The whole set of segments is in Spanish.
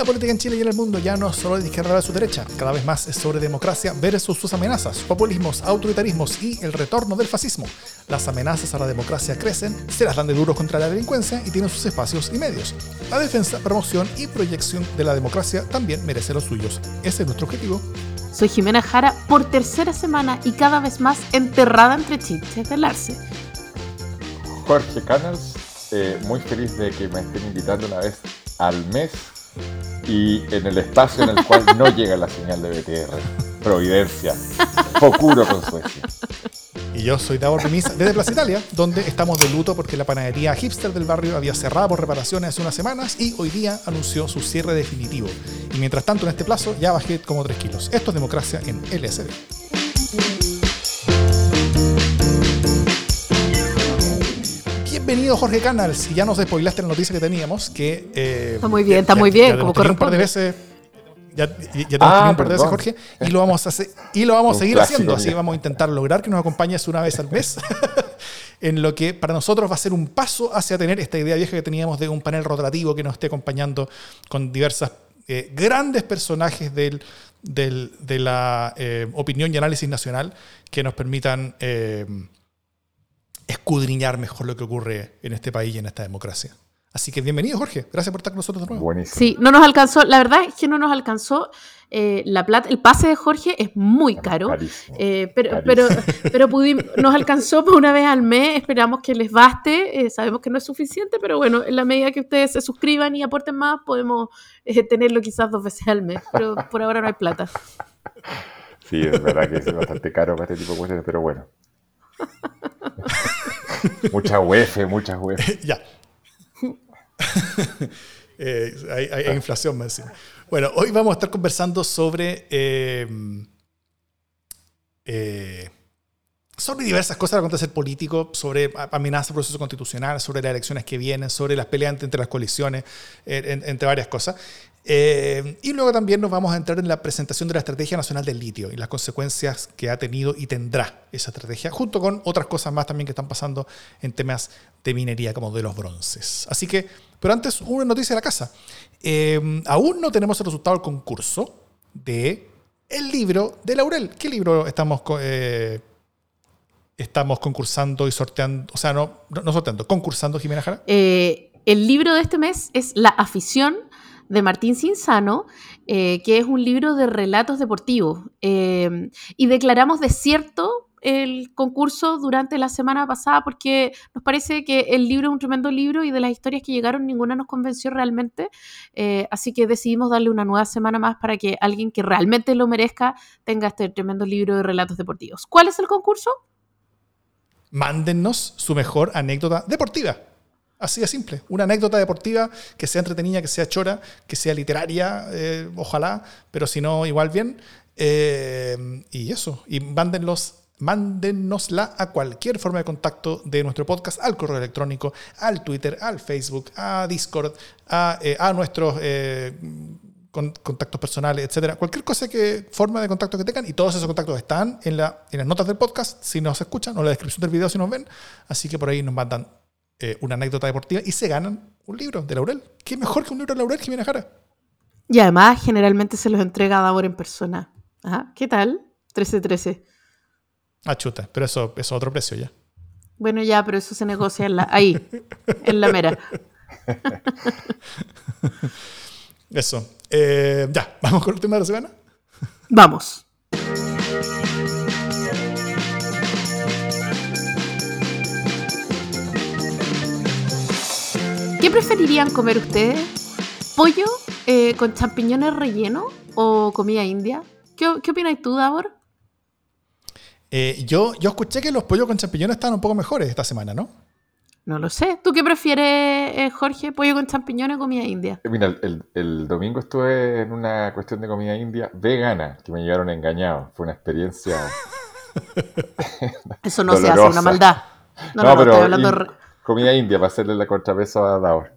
La política en Chile y en el mundo ya no es solo de izquierda a su derecha, cada vez más es sobre democracia versus sus amenazas, populismos, autoritarismos y el retorno del fascismo. Las amenazas a la democracia crecen, se las dan de duros contra la delincuencia y tienen sus espacios y medios. La defensa, promoción y proyección de la democracia también merece los suyos. Ese es nuestro objetivo. Soy Jimena Jara por tercera semana y cada vez más enterrada entre chistes del Arce. Jorge Canals, eh, muy feliz de que me estén invitando una vez al mes y en el espacio en el cual no llega la señal de BTR. Providencia. Focuro con Suecia. Y yo soy Davor Remisa desde Plaza Italia, donde estamos de luto porque la panadería hipster del barrio había cerrado por reparaciones hace unas semanas y hoy día anunció su cierre definitivo. Y mientras tanto, en este plazo, ya bajé como 3 kilos. Esto es democracia en LSD. Bienvenido Jorge Canals. Si ya nos despoilaste la noticia que teníamos, que... eh, está muy bien, está muy bien, como un par de veces. Ya, ya ah, un par de veces, Jorge, y lo vamos a, hacer, y lo vamos a seguir haciendo. Así vamos a intentar lograr que nos acompañes una vez al mes, en lo que para nosotros va a ser un paso hacia tener esta idea vieja que teníamos de un panel rotativo que nos esté acompañando con diversas eh, grandes personajes del, del, de la eh, opinión y análisis nacional que nos permitan eh, escudriñar mejor lo que ocurre en este país y en esta democracia. Así que bienvenido, Jorge. Gracias por estar con nosotros de nuevo. Buenísimo. Sí, no nos alcanzó, la verdad es que no nos alcanzó eh, la plata. El pase de Jorge es muy caro, eh, pero, pero, pero pudimos, nos alcanzó por una vez al mes. Esperamos que les baste. Eh, sabemos que no es suficiente, pero bueno, en la medida que ustedes se suscriban y aporten más, podemos tenerlo quizás dos veces al mes. Pero por ahora no hay plata. Sí, es verdad que es bastante caro para este tipo de cuestiones, pero bueno. Mucha UEF, muchas UEF. ya. Eh, hay, inflación, me Bueno, hoy vamos a estar conversando sobre, eh, eh, sobre diversas cosas de acontecer político, sobre amenazas al proceso constitucional, sobre las elecciones que vienen, sobre las peleas entre las coaliciones, entre varias cosas. Eh, y luego también nos vamos a entrar en la presentación de la Estrategia Nacional del Litio y las consecuencias que ha tenido y tendrá esa estrategia, junto con otras cosas más también que están pasando en temas de minería como de los bronces. Así que, pero antes, una noticia de la casa. Eh, aún no tenemos el resultado del concurso de el libro de Laurel. ¿Qué libro estamos, eh, estamos concursando y sorteando? O sea, no, no sorteando, concursando, Jimena Jara. el libro de este mes es La afición de Martín Cinzano, eh, que es un libro de relatos deportivos. Eh, y declaramos desierto el concurso durante la semana pasada porque nos parece que el libro es un tremendo libro y de las historias que llegaron ninguna nos convenció realmente. Eh, así que decidimos darle una nueva semana más para que alguien que realmente lo merezca tenga este tremendo libro de relatos deportivos. ¿Cuál es el concurso? Mándennos su mejor anécdota deportiva. Así de simple. Una anécdota deportiva que sea entretenida, que sea chora, que sea literaria, eh, ojalá, pero si no, igual bien. Eh, y eso. Y mándenlos mándennosla a cualquier forma de contacto de nuestro podcast, al correo electrónico, al Twitter, al Facebook, a Discord, a, eh, nuestros contactos personales, etcétera. Cualquier cosa que, forma de contacto que tengan, y todos esos contactos están en, la, en las notas del podcast, si nos escuchan, o en la descripción del video si nos ven. Así que por ahí nos mandan eh, una anécdota deportiva y se ganan un libro de Laurel. ¿Qué mejor que un libro de Laurel, Jimena Jara? Y además, generalmente se los entrega a Davor en persona. ¿Qué tal? 13-13. Ah, chuta, pero eso, es otro precio ya. Bueno, ya, pero eso se negocia ahí, en la mera. eso. Eh, ya, ¿vamos con el tema de la semana? Vamos. ¿Qué preferirían comer ustedes? ¿Pollo eh, con champiñones relleno o comida india? ¿Qué, qué opinas tú, Davor? Eh, yo, yo escuché que los pollos con champiñones estaban un poco mejores esta semana, ¿no? No lo sé. ¿Tú qué prefieres, eh, Jorge? ¿Pollo con champiñones o comida india? Mira, el, domingo estuve en una cuestión de comida india vegana, que me llevaron engañado. Fue una experiencia. Eso no se hace, una maldad. No, no, pero estoy hablando comida india para hacerle la contrapeso a Daur.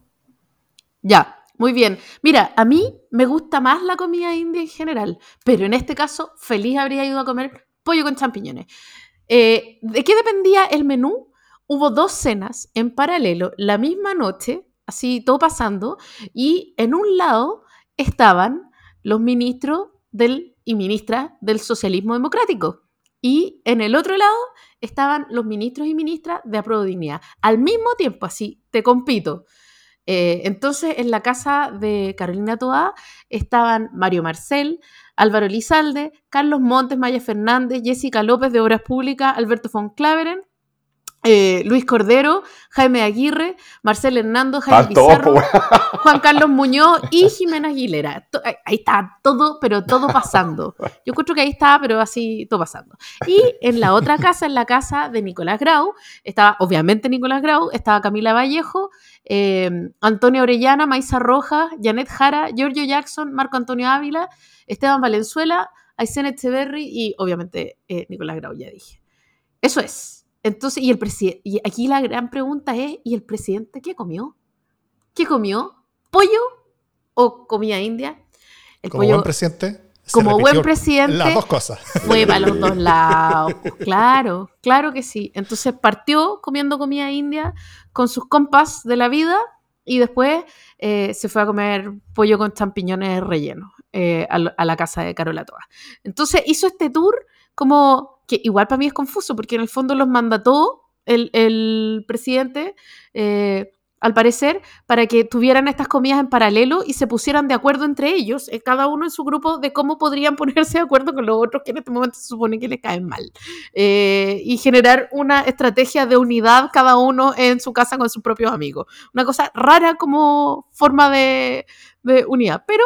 Ya, muy bien. Mira, a mí me gusta más la comida india en general, pero en este caso feliz habría ido a comer pollo con champiñones. Eh, ¿De qué dependía el menú? Hubo dos cenas en paralelo la misma noche, así todo pasando, y en un lado estaban los ministros del, y ministras del socialismo democrático. Y en el otro lado estaban los ministros y ministras de Apruebo Dignidad. Al mismo tiempo, así, te compito. Eh, entonces, en la casa de Carolina Toá estaban Mario Marcel, Álvaro Lizalde, Carlos Montes, Maya Fernández, Jessica López de Obras Públicas, Alberto von Claveren, eh, Luis Cordero, Jaime Aguirre, Marcel Hernando, Jaime Pizarro, Juan Carlos Muñoz y Jimena Aguilera. Ahí está todo, pero todo pasando. Yo encuentro que ahí está, pero así todo pasando. Y en la otra casa, en la casa de Nicolás Grau, estaba obviamente Nicolás Grau, estaba Camila Vallejo, eh, Antonio Orellana, Maisa Rojas, Janet Jara, Giorgio Jackson, Marco Antonio Ávila, Esteban Valenzuela, Aysén Echeverry y obviamente eh, Nicolás Grau, ya dije. Eso es. Entonces, y, el y aquí la gran pregunta es, ¿y el presidente qué comió? ¿Qué comió? ¿Pollo o comida india? El como buen presidente. Como buen presidente. Las dos cosas. Fue para los dos lados. Claro, claro que sí. Entonces partió comiendo comida india con sus compas de la vida y después eh, se fue a comer pollo con champiñones rellenos eh, a, la casa de Carola Toa. Entonces hizo este tour como que igual para mí es confuso, porque en el fondo los mandató el, el presidente, eh, al parecer, para que tuvieran estas comidas en paralelo y se pusieran de acuerdo entre ellos, eh, cada uno en su grupo, de cómo podrían ponerse de acuerdo con los otros que en este momento se supone que les caen mal. Eh, y generar una estrategia de unidad cada uno en su casa con sus propios amigos. Una cosa rara como forma de, unidad, pero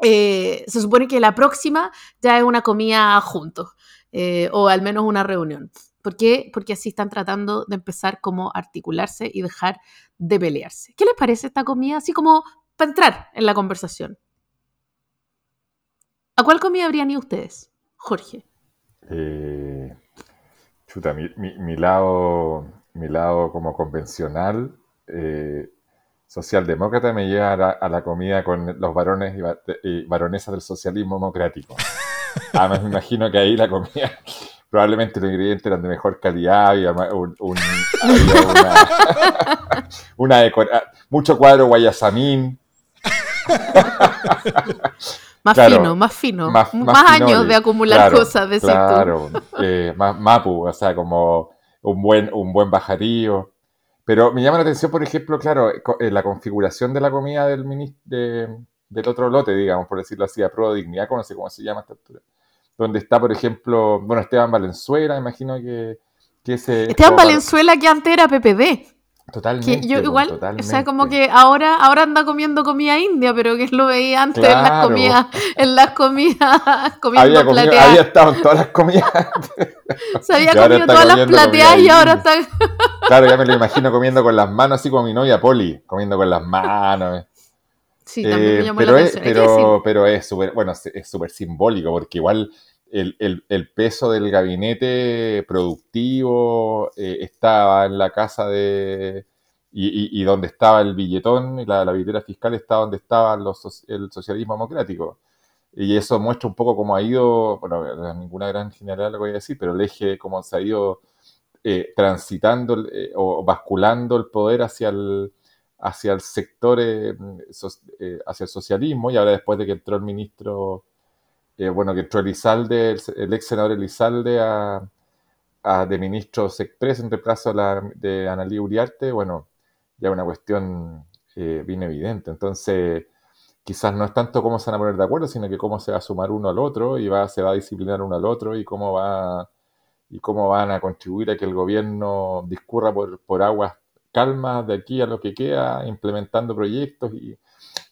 se supone que la próxima ya es una comida juntos. Eh, o al menos una reunión. ¿Por qué? Porque así están tratando de empezar como a articularse y dejar de pelearse. ¿Qué les parece esta comida? Así como para entrar en la conversación. ¿A cuál comida habrían ido ustedes, Jorge? Eh, chuta, mi, lado, mi lado como convencional, eh, socialdemócrata, me lleva a la, comida con los varones y varonesas del socialismo democrático. Además, me imagino que ahí la comida, probablemente los ingredientes eran de mejor calidad, había, un, una, decora, mucho cuadro guayasamín. Más fino, más fino. Más, años de acumular cosas, de Claro, eh, más mapu, o sea, como un buen, un buen bajarío. Pero me llama la atención, por ejemplo, claro, eh, la configuración de la comida del, de, del otro lote, digamos, por decirlo así, a prueba de dignidad, no sé cómo se llama esta altura. Donde está, por ejemplo, bueno, Esteban Valenzuela, imagino que, que ese... Esteban Valenzuela que antes era PPD. Totalmente. Que yo igual, o sea, como que ahora, ahora anda comiendo comida india, pero que lo veía antes en las comidas, en las comidas, comiendo había plateadas. había estado en todas las comidas. Se había comido todas las plateadas y ahora está. claro, ya me lo imagino comiendo con las manos, así como mi novia Poli, comiendo con las manos. Sí, también me eh, llamó pero la atención. Es, pero, pero es súper, bueno, es súper simbólico, porque igual el, el, el, peso del gabinete productivo eh, estaba en la casa de... Y, y, donde estaba el billetón, y la, la billetera fiscal estaba donde estaba los, el socialismo democrático. Y eso muestra un poco cómo ha ido, bueno, no es ninguna gran general lo que voy a decir, pero el eje, cómo se ha ido eh, transitando o basculando el poder hacia el, hacia el sector, eh, eh, hacia el socialismo, y ahora después de que entró el ministro, eh, bueno, que entró Elizalde, el, ex senador Elizalde a, a, de ministro Sexpress en reemplazo de Analí Uriarte, bueno, ya una cuestión bien evidente. Entonces, quizás no es tanto cómo se van a poner de acuerdo, sino que cómo se va a sumar uno al otro y va, se va a disciplinar uno al otro y cómo va y cómo van a contribuir a que el gobierno discurra por, por aguas calma de aquí a lo que queda, implementando proyectos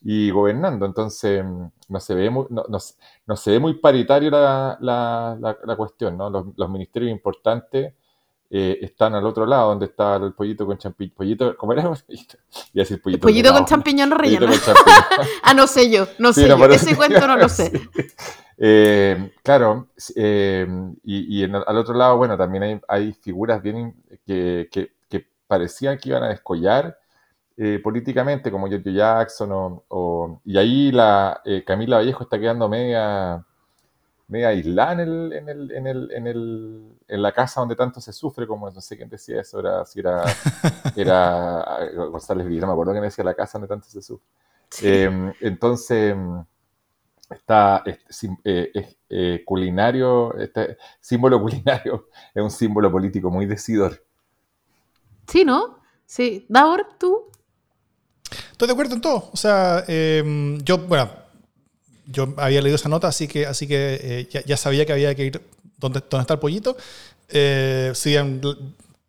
y, gobernando. Entonces, no se ve muy, no, se ve muy paritario la, la, cuestión, ¿no? Los, ministerios importantes eh, están al otro lado, donde está el pollito con champiñón. Pollito, ¿Cómo era? Y decir pollito. pollito con champiñón relleno. ah, no sé yo, no sé yo. Ese cuento no lo sé. Eh, claro, eh, y, al otro lado, bueno, también hay, hay figuras bien que, que parecían que iban a descollar eh, políticamente, como George Jackson, o, y ahí la eh, Camila Vallejo está quedando media, media aislada en, el, en, el, en, el, en, el, en la casa donde tanto se sufre, como no sé quién decía eso, era, si era, era González Villa, no me acuerdo quién decía la casa donde tanto se sufre. Em, entonces, está, es, culinario, este símbolo culinario es un símbolo político muy decidor. Sí, ¿no? Sí. Davor, ¿tú? Estoy de acuerdo en todo. O sea, em, yo, bueno, yo había leído esa nota, así que, así que eh, ya, sabía que había que ir donde, donde está el pollito. Eh, sí,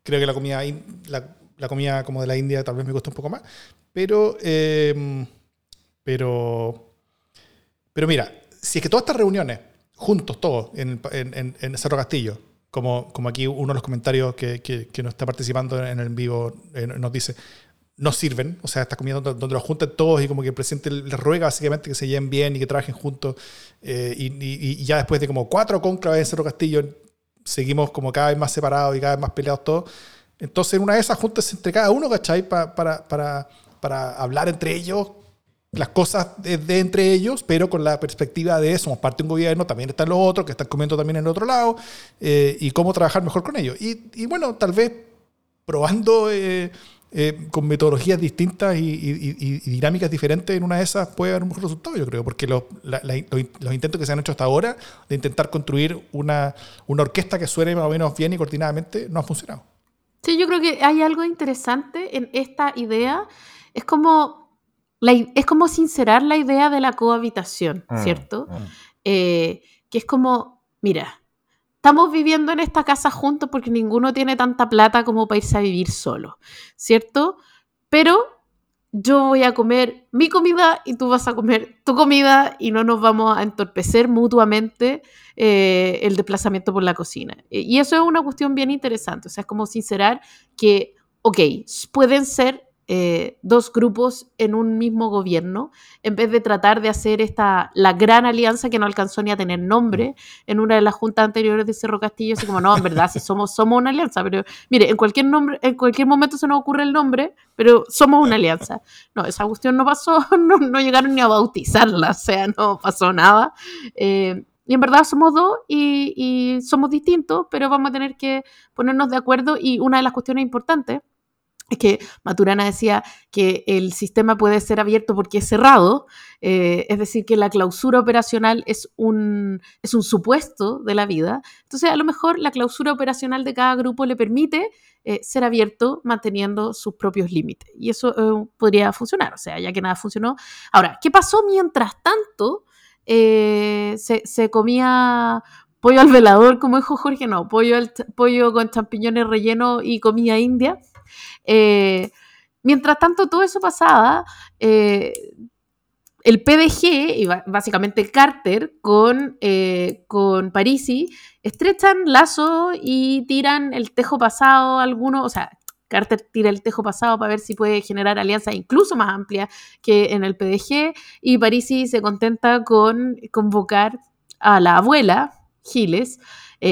creo que la comida, la, comida como de la India tal vez me gusta un poco más. Pero, em, pero, pero mira, si es que todas estas reuniones, juntos todos, en, en, en Cerro Castillo, como, como aquí uno de los comentarios que, que, que nos está participando en el vivo eh, nos dice, no sirven, o sea, estas comidas donde, donde, los juntan todos y como que el presidente les ruega básicamente que se lleven bien y que trabajen juntos, eh, y, y, ya después de como cuatro conclaves en Cerro Castillo, seguimos como cada vez más separados y cada vez más peleados todos. Entonces, en una de esas juntas entre cada uno, ¿cachai? para, para, para hablar entre ellos las cosas de, entre ellos, pero con la perspectiva de somos parte de un gobierno, también están los otros que están comiendo también en el otro lado, eh, y cómo trabajar mejor con ellos. Y, bueno, tal vez probando eh, eh, con metodologías distintas y, dinámicas diferentes, en una de esas puede haber un mejor resultado, yo creo, porque los, los, intentos que se han hecho hasta ahora de intentar construir una, una orquesta que suene más o menos bien y coordinadamente no ha funcionado. Sí, yo creo que hay algo interesante en esta idea. Es como es como sincerar la idea de la cohabitación, mm, ¿cierto? Mm. Eh, que es como, mira, estamos viviendo en esta casa juntos porque ninguno tiene tanta plata como para irse a vivir solo, ¿cierto? Pero yo voy a comer mi comida y tú vas a comer tu comida y no nos vamos a entorpecer mutuamente eh, el desplazamiento por la cocina. Y eso es una cuestión bien interesante, o sea, es como sincerar que, ok, pueden ser eh, dos grupos en un mismo gobierno, en vez de tratar de hacer esta, la gran alianza que no alcanzó ni a tener nombre en una de las juntas anteriores de Cerro Castillo, así como, no, en verdad, si somos, somos una alianza, pero mire, en cualquier, nombre, en cualquier momento se nos ocurre el nombre, pero somos una alianza. No, esa cuestión no pasó, no, no llegaron ni a bautizarla, o sea, no pasó nada. Eh, y en verdad somos dos y, y, somos distintos, pero vamos a tener que ponernos de acuerdo. Y una de las cuestiones importantes es que Maturana decía que el sistema puede ser abierto porque es cerrado, eh, es decir, que la clausura operacional es un, es un supuesto de la vida. Entonces, a lo mejor la clausura operacional de cada grupo le permite eh, ser abierto manteniendo sus propios límites. Y eso eh, podría funcionar, o sea, ya que nada funcionó. Ahora, ¿qué pasó mientras tanto? Se, se, comía pollo al velador, como dijo Jorge, no, pollo, al, pollo con champiñones relleno y comida india. Eh, mientras tanto, todo eso pasaba, eh, el PDG, y básicamente Carter, con, eh, con Parisi, estrechan lazo y tiran el tejo pasado alguno, o sea, Carter tira el tejo pasado para ver si puede generar alianzas incluso más amplias que en el PDG, y Parisi se contenta con convocar a la abuela, Giles,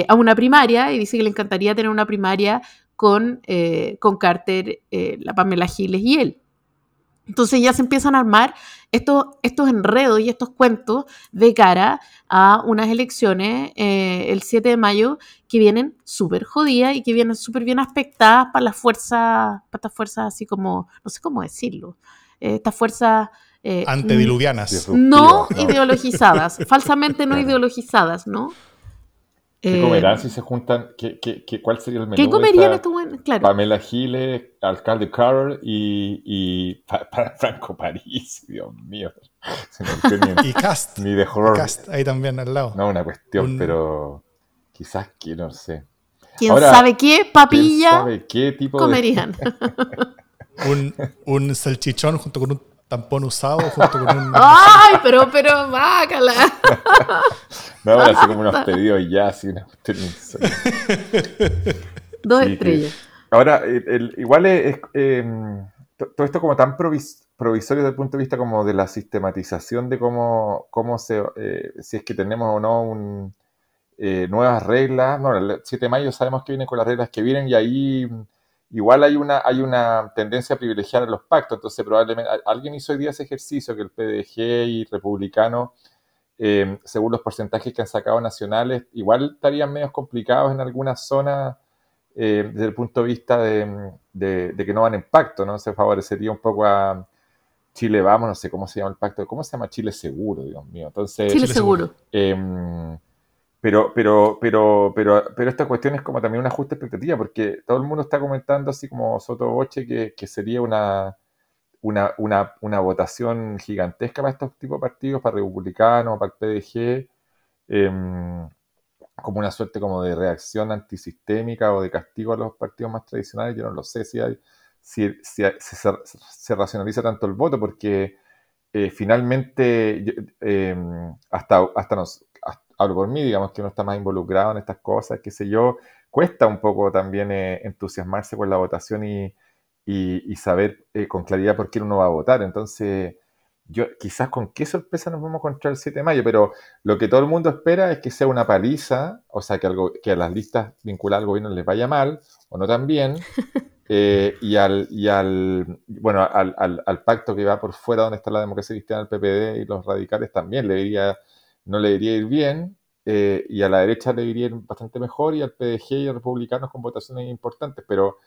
a una primaria y dice que le encantaría tener una primaria con, eh, con Carter, eh, la Pamela Giles y él. Entonces ya se empiezan a armar estos, estos enredos y estos cuentos de cara a unas elecciones eh, el 7 de mayo que vienen súper jodidas y que vienen súper bien aspectadas para las fuerzas, para estas fuerzas así como, no sé cómo decirlo, estas fuerzas... Antediluvianas. No, ideologizadas, falsamente no ideologizadas, ¿no? ¿Qué comerán si se juntan? ¿Qué, qué, qué, cuál sería el menú? ¿Qué comerían estos buenos? Claro. Pamela Giles, alcalde Carroll y, y Franco París, Dios mío. y Cast. Ni de horror. Cast, ahí también al lado. No, una cuestión, pero quizás que no sé. ¿Quién sabe qué papilla ¿quién sabe qué tipo comerían? un, un salchichón junto con un tampón usado junto con un. ¡Ay, pero, pero, bácala! no, ahora así como unos pedidos ya, así una Dos estrellas. ahora, igual es. Em, todo esto como tan provisorio desde el punto de vista como de la sistematización de cómo, cómo se. Eh, si es que tenemos o no un, eh, nuevas reglas. No, el 7 de mayo sabemos que vienen con las reglas que vienen y ahí igual hay una, hay una tendencia a privilegiar los pactos, entonces probablemente alguien hizo hoy día ese ejercicio que el PDG y republicano, eh, según los porcentajes que han sacado nacionales, igual estarían medio complicados en algunas zonas eh, desde el punto de vista de, que no van en pacto, ¿no? Se favorecería un poco a, Chile Vamos, no sé cómo se llama el pacto, ¿cómo se llama Chile Seguro, Dios mío? Entonces, Chile Seguro. Em, pero, pero, pero, pero, pero esta cuestión es como también una justa expectativa, porque todo el mundo está comentando así como Soto Boche que, que sería una, una, una, votación gigantesca para estos tipos de partidos, para republicanos, para el PDG, em, como una suerte como de reacción antisistémica o de castigo a los partidos más tradicionales. Yo no lo sé si, hay, si, si, se, racionaliza tanto el voto, porque eh, finalmente em, hasta, hasta nos, hablo por mí, digamos que uno está más involucrado en estas cosas, qué sé yo, cuesta un poco también eh, entusiasmarse con la votación y y, saber eh, con claridad por qué uno va a votar. Entonces, yo quizás con qué sorpresa nos vamos a encontrar el 7 de mayo, pero lo que todo el mundo espera es que sea una paliza, o sea, que, algo, que a las listas vinculadas al gobierno les vaya mal o no tan bien, eh, y, al, y al, bueno, al, al, pacto que va por fuera donde está la democracia cristiana, el PPD y los radicales también le diría, no le diría ir bien, eh, y a la derecha le iría bastante mejor, y al PDG y a republicanos con votaciones importantes, pero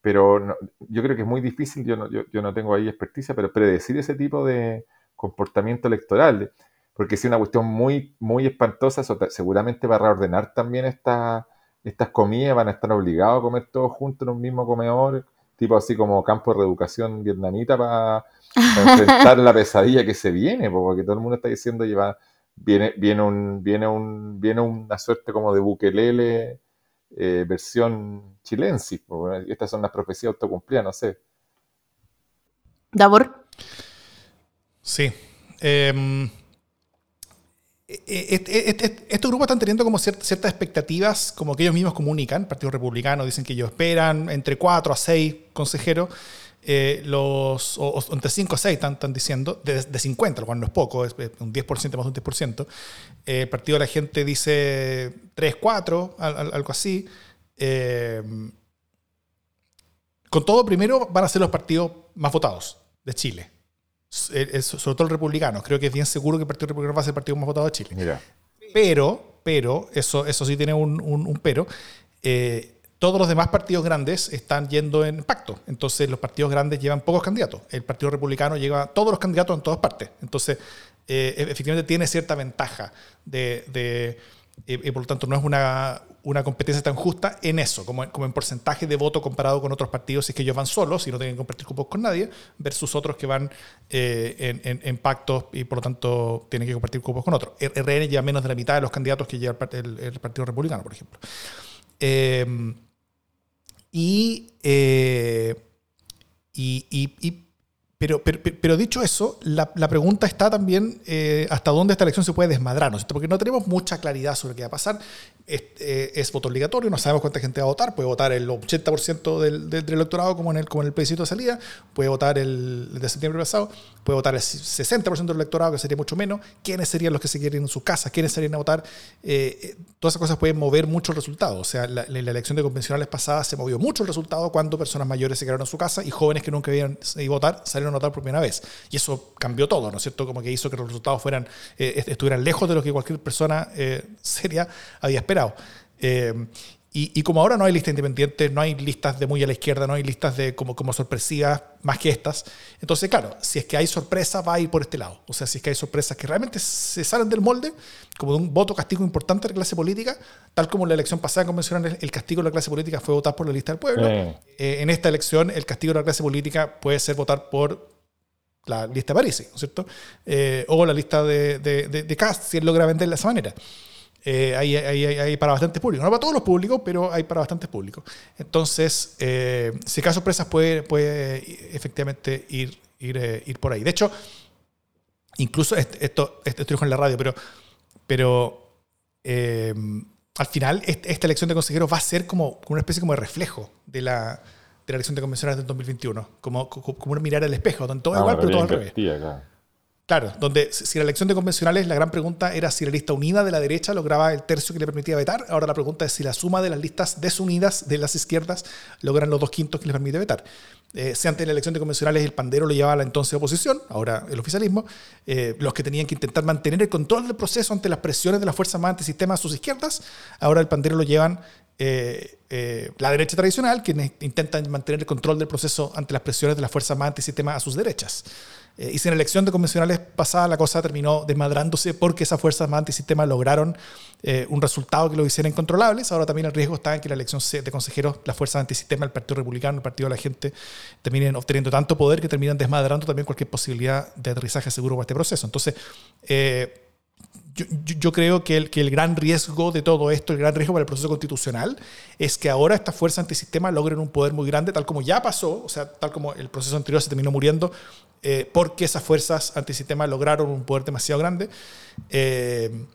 pero yo creo que es muy difícil, yo no, yo, no tengo ahí experticia, pero predecir ese tipo de comportamiento electoral, porque si es una cuestión muy, muy espantosa, eso seguramente va a reordenar también esta, estas comidas, van a estar obligados a comer todos juntos en un mismo comedor, tipo así como campo de reeducación vietnamita para, enfrentar la pesadilla que se viene, porque todo el mundo está diciendo lleva viene, viene, un, viene, un, viene una suerte como de buquelele eh, versión chilensis. Estas son las profecías autocumplidas, no sé. Davor. Sí. Em, e, e, e, estos grupos están teniendo como ciertas expectativas, como que ellos mismos comunican, el Partido Republicano dicen que ellos esperan entre 4 a 6 consejeros, eh, los, o, entre 5 a 6 están, están diciendo, de, de, 50, lo cual no es poco, es un 10% más un 10%. Eh, el Partido de la Gente dice 3, 4, algo así. Eh, con todo, primero van a ser los partidos más votados de Chile. sobre todo el republicano. Creo que es bien seguro que el Partido Republicano va a ser el partido más votado de Chile. Pero, pero, eso, eso sí tiene un, un, pero. Eh, todos los demás partidos grandes están yendo en pacto. Entonces, los partidos grandes llevan pocos candidatos. El Partido Republicano lleva todos los candidatos en todas partes. Entonces, eh, efectivamente tiene cierta ventaja de y, por lo tanto no es una, una, competencia tan justa en eso, como, como en porcentaje de voto comparado con otros partidos, si es que ellos van solos y no tienen que compartir cupos con nadie, versus otros que van eh, en, en, pactos y por lo tanto tienen que compartir cupos con otros. RN lleva menos de la mitad de los candidatos que lleva el, el, Partido Republicano, por ejemplo. Em, eh, y, y, y pero, pero, dicho eso, la, la pregunta está también eh, hasta dónde esta elección se puede desmadrar, ¿no? Porque no tenemos mucha claridad sobre qué va a pasar. Es, eh, es voto obligatorio, no sabemos cuánta gente va a votar. Puede votar el 80% del, del, electorado como en, el, como en el plebiscito de salida, puede votar el, de septiembre pasado, puede votar el 60% del electorado, que sería mucho menos. ¿Quiénes serían los que se quieren en sus casas? ¿Quiénes serían a votar? Eh, todas esas cosas pueden mover mucho el resultado. O sea, la, la, elección de convencionales pasada se movió mucho el resultado cuando personas mayores se quedaron en su casa y jóvenes que nunca habían ido a votar salieron notar por primera vez. Y eso cambió todo, ¿no es cierto? Como que hizo que los resultados fueran, eh, estuvieran lejos de lo que cualquier persona eh, seria había esperado. Eh, y, como ahora no hay listas independientes, no hay listas de muy a la izquierda, no hay listas de como, como sorpresivas más que estas. Entonces, claro, si es que hay sorpresa, va a ir por este lado. O sea, si es que hay sorpresas que realmente se salen del molde, como de un voto castigo importante de la clase política, tal como en la elección pasada convencional, el castigo de la clase política fue votar por la lista del pueblo. en esta elección, el castigo de la clase política puede ser votar por la lista de París, ¿no es cierto? Eh, o la lista de, de, de, Cast, si él logra venderla de esa manera. Eh, hay, hay, hay, para bastantes públicos. No para todos los públicos, pero hay para bastantes públicos. Entonces, eh, si cae sorpresas, puede, puede efectivamente ir, ir, eh, ir por ahí. De hecho, incluso esto, esto, estoy en la radio, pero, pero al final esta elección de consejeros va a ser como una especie como de reflejo de la, de la elección de convencionales del 2021, como, como, un mirar al espejo, donde todo ah, igual, pero todo al revés. Claro. Donde si la elección de convencionales, la gran pregunta era si la lista unida de la derecha lograba el tercio que le permitía vetar. Ahora la pregunta es si la suma de las listas desunidas de las izquierdas logran los dos quintos que les permite vetar. Eh, si antes de la elección de convencionales el pandero lo llevaba la entonces oposición, ahora el oficialismo, eh, los que tenían que intentar mantener el control del proceso ante las presiones de las fuerzas más antisistema a sus izquierdas, ahora el pandero lo llevan eh, eh, la derecha tradicional, quienes intentan mantener el control del proceso ante las presiones de las fuerzas más antisistema a sus derechas. Eh, y si en la elección de convencionales pasada la cosa terminó desmadrándose porque esas fuerzas más antisistema lograron eh, un resultado que lo hicieran incontrolables, ahora también el riesgo está en que la elección de consejeros, las fuerzas antisistema, el Partido Republicano, el Partido de la Gente, terminen obteniendo tanto poder que terminan desmadrando también cualquier posibilidad de aterrizaje seguro para este proceso. Entonces, eh, yo, creo que el, que el gran riesgo de todo esto, el gran riesgo para el proceso constitucional, es que ahora estas fuerzas antisistema logren un poder muy grande, tal como ya pasó, o sea, tal como el proceso anterior se terminó muriendo, eh, porque esas fuerzas antisistema lograron un poder demasiado grande. Eh,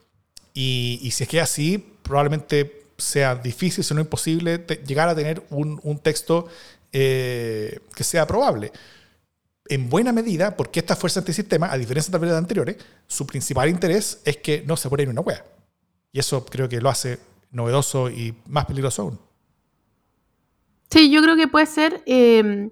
y, si es que así, probablemente sea difícil, si no imposible, llegar a tener un, un texto eh, que sea probable en buena medida porque esta fuerza antisistema, a diferencia tal vez de las anteriores, su principal interés es que no se pone en una hueá. Y eso creo que lo hace novedoso y más peligroso aún. Sí, yo creo que puede ser. Em,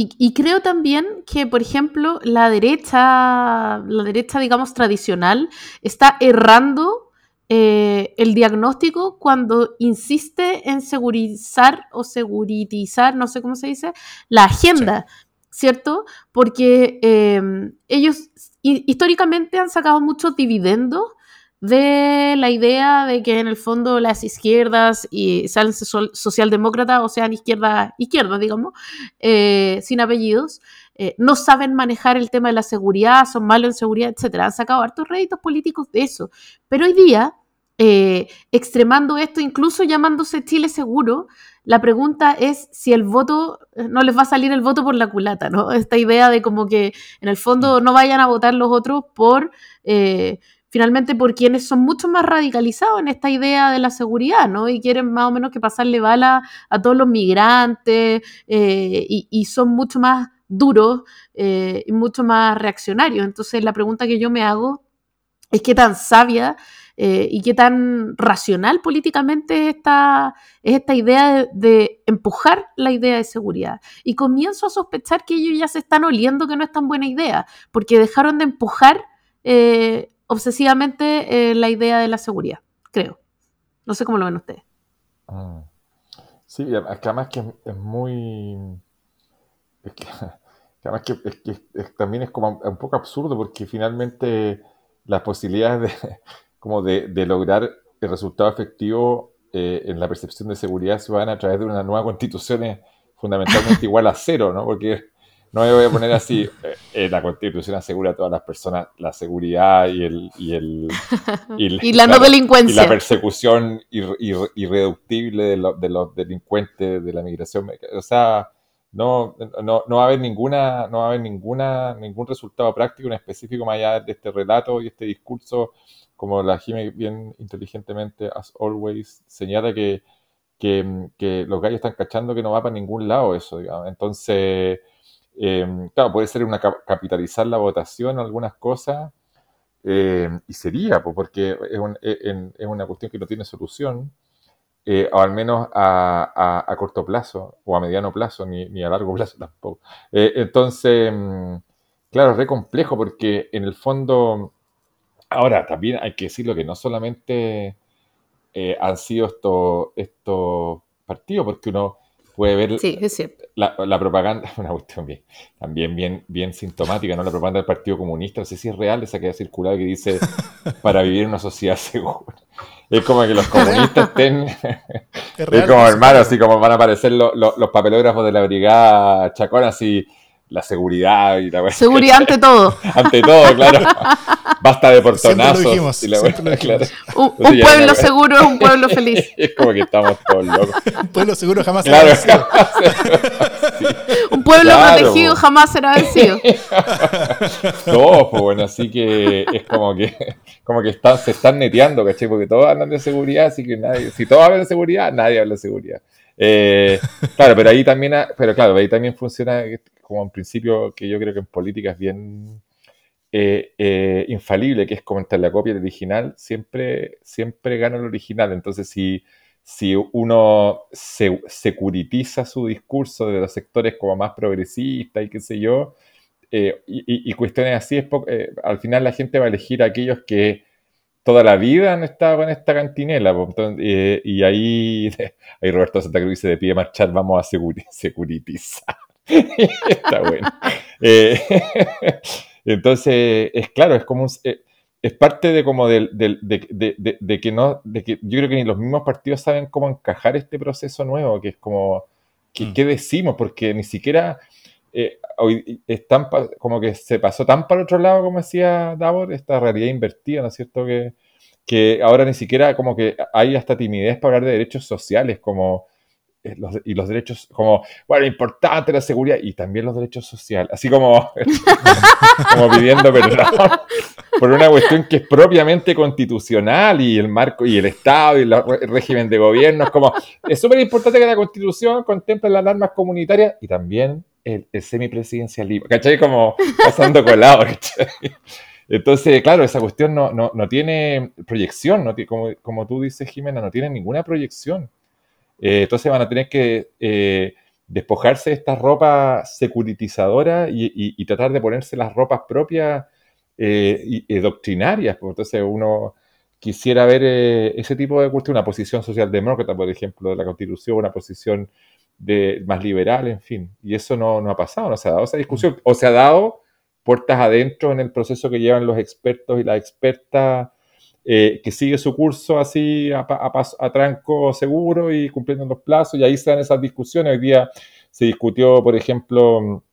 y, creo también que, por ejemplo, la derecha, la derecha, digamos, tradicional, está errando eh, el diagnóstico cuando insiste en segurizar o seguritizar, no sé cómo se dice, la agenda. ¿Cierto? Porque em, ellos históricamente han sacado muchos dividendos de la idea de que en el fondo las izquierdas y sean socialdemócratas o sean izquierda, izquierda digamos, eh, sin apellidos, eh, no saben manejar el tema de la seguridad, son malos en seguridad, etc. Han sacado hartos réditos políticos de eso. Pero hoy día, eh, extremando esto, incluso llamándose Chile Seguro, la pregunta es si el voto, eh, no les va a salir el voto por la culata, ¿no? Esta idea de como que en el fondo no vayan a votar los otros por, eh, finalmente, por quienes son mucho más radicalizados en esta idea de la seguridad, ¿no? Y quieren más o menos que pasarle bala a todos los migrantes eh, y, son mucho más duros y mucho más reaccionarios. Entonces, la pregunta que yo me hago es qué tan sabia eh, y qué tan racional políticamente es esta idea de, empujar la idea de seguridad. Y comienzo a sospechar que ellos ya se están oliendo que no es tan buena idea, porque dejaron de empujar eh, obsesivamente eh, la idea de la seguridad, creo. No sé cómo lo ven ustedes. Ah. Sí, además que es muy... Es que, además que, también es como un poco absurdo porque finalmente las posibilidades de, como de, lograr el resultado efectivo eh, en la percepción de seguridad ciudadana a través de una nueva constitución es fundamentalmente igual a cero, ¿no? Porque no me voy a poner así, eh, eh, la constitución asegura a todas las personas la seguridad y el... Y, el, y, la no delincuencia. Y la persecución irreductible de, de, los delincuentes de la migración. O sea, no, no, no, va a haber ninguna, no va a haber ninguna, ningún resultado práctico en específico más allá de este relato y este discurso como la Jime bien inteligentemente, as always, señala que, que, los gallos están cachando que no va para ningún lado eso, digamos. Entonces, em, claro, puede ser una capitalizar la votación o algunas cosas, em, y sería, pues, porque es, e, es, una cuestión que no tiene solución, eh, o al menos a, a, corto plazo, o a mediano plazo, ni, ni a largo plazo tampoco. Eh, entonces, em, claro, es re complejo porque en el fondo Ahora, también hay que decirlo que no solamente eh, han sido estos, estos partidos, porque uno puede ver La, la, propaganda, una cuestión bien, también bien, bien sintomática, ¿no? La propaganda del Partido Comunista, no sé si es real esa que ha circulado que dice para vivir en una sociedad segura. Es como que los comunistas estén. Es, como hermano, así como van a aparecer los, los papelógrafos de la brigada Chacón, así la seguridad y la Seguridad ante todo. ante todo, claro. Basta de portonazos. Un, pueblo seguro es un pueblo feliz. es como que estamos todos locos. Un pueblo seguro jamás será vencido. Un pueblo protegido jamás será vencido. no, pues bueno, así que es como que, como que están, se están neteando, ¿cachai? Porque todos hablan de seguridad, así que nadie, si todos hablan de seguridad, nadie habla de seguridad. Eh, claro, pero ahí también, pero claro, ahí también funciona como un principio que yo creo que en política es bien eh, eh, infalible, que es como entre la copia del original, siempre, siempre gana el original. Entonces, si, si uno se, securitiza su discurso de los sectores como más progresistas y qué sé yo, y, cuestiones así, es al final la gente va a elegir a aquellos que toda la vida han estado en esta cantinela. y ahí, ahí Roberto Santa Cruz dice, de pie marchar, vamos a securitizar. Está bueno. Eh, entonces, es claro, es como eh, es parte de como del, de, que no, de que yo creo que ni los mismos partidos saben cómo encajar este proceso nuevo, que es como, mm. ¿qué decimos? Porque ni siquiera eh, hoy están como que se pasó tan para el otro lado, como decía Davor, esta realidad invertida, ¿no es cierto? Que, que ahora ni siquiera como que hay hasta timidez para hablar de derechos sociales, como eh, y los derechos, como, bueno, importante la seguridad y también los derechos sociales, así como, como pidiendo perdón por una cuestión que es propiamente constitucional y el marco y el Estado y el régimen de gobierno. Es como, es súper importante que la constitución contemple las normas comunitarias y también el, semipresidencialismo, ¿cachai? Como pasando colado, ¿cachai? Entonces, claro, esa cuestión no, no, no tiene proyección, no como, como tú dices, Jimena, no tiene ninguna proyección. Eh, entonces van a tener que eh, despojarse de estas ropas securitizadoras y, tratar de ponerse las ropas propias eh, y, doctrinarias. Pues. entonces uno quisiera ver ese tipo de cuestión, una posición socialdemócrata, por ejemplo, de la Constitución, una posición de, más liberal, en fin. Y eso no, no ha pasado, no se ha dado esa discusión. O se ha dado puertas adentro en el proceso que llevan los expertos y las expertas eh, que sigue su curso así a, a, tranco seguro y cumpliendo los plazos, y ahí se dan esas discusiones. Hoy día se discutió, por ejemplo,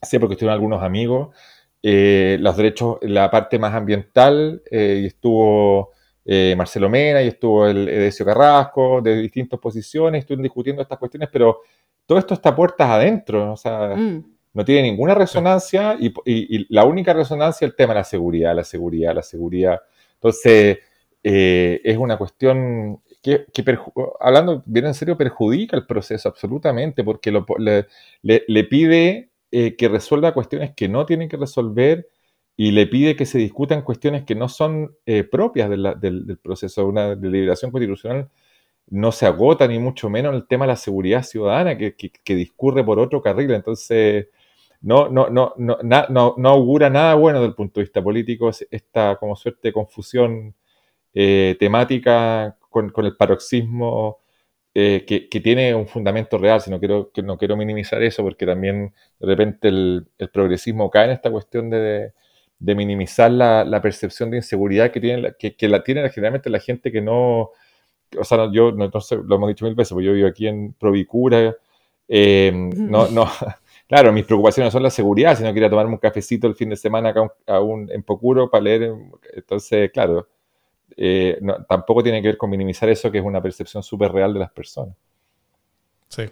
sé porque estuvieron algunos amigos, eh, los derechos, la parte más ambiental, eh, y estuvo Marcelo Mena, y estuvo el Edesio Carrasco, de distintas posiciones, estuvieron discutiendo estas cuestiones, pero todo esto está puertas adentro, o sea, mm. no tiene ninguna resonancia, y, y, la única resonancia es el tema de la seguridad, la seguridad, la seguridad entonces, eh, es una cuestión que, hablando bien en serio, perjudica el proceso absolutamente, porque le, pide eh, que resuelva cuestiones que no tienen que resolver y le pide que se discutan cuestiones que no son eh, propias del, proceso. Una deliberación constitucional no se agota, ni mucho menos el tema de la seguridad ciudadana, que, que discurre por otro carril. Entonces, no, no, no, no, no, no augura nada bueno desde el punto de vista político esta como suerte de confusión eh, temática con, el paroxismo eh, que, tiene un fundamento real, si no quiero, que no quiero minimizar eso, porque también de repente el, progresismo cae en esta cuestión de, minimizar la, percepción de inseguridad que tiene, que, que, la tiene generalmente la gente que no, o sea, yo, no, sé, lo hemos dicho mil veces, porque yo vivo aquí en Provicura, eh, no, no, Claro, mis preocupaciones son la seguridad, si no quería tomarme un cafecito el fin de semana acá en Pocuro para leer. Entonces, claro, eh, tampoco tiene que ver con minimizar eso, que es una percepción súper real de las personas. Sí.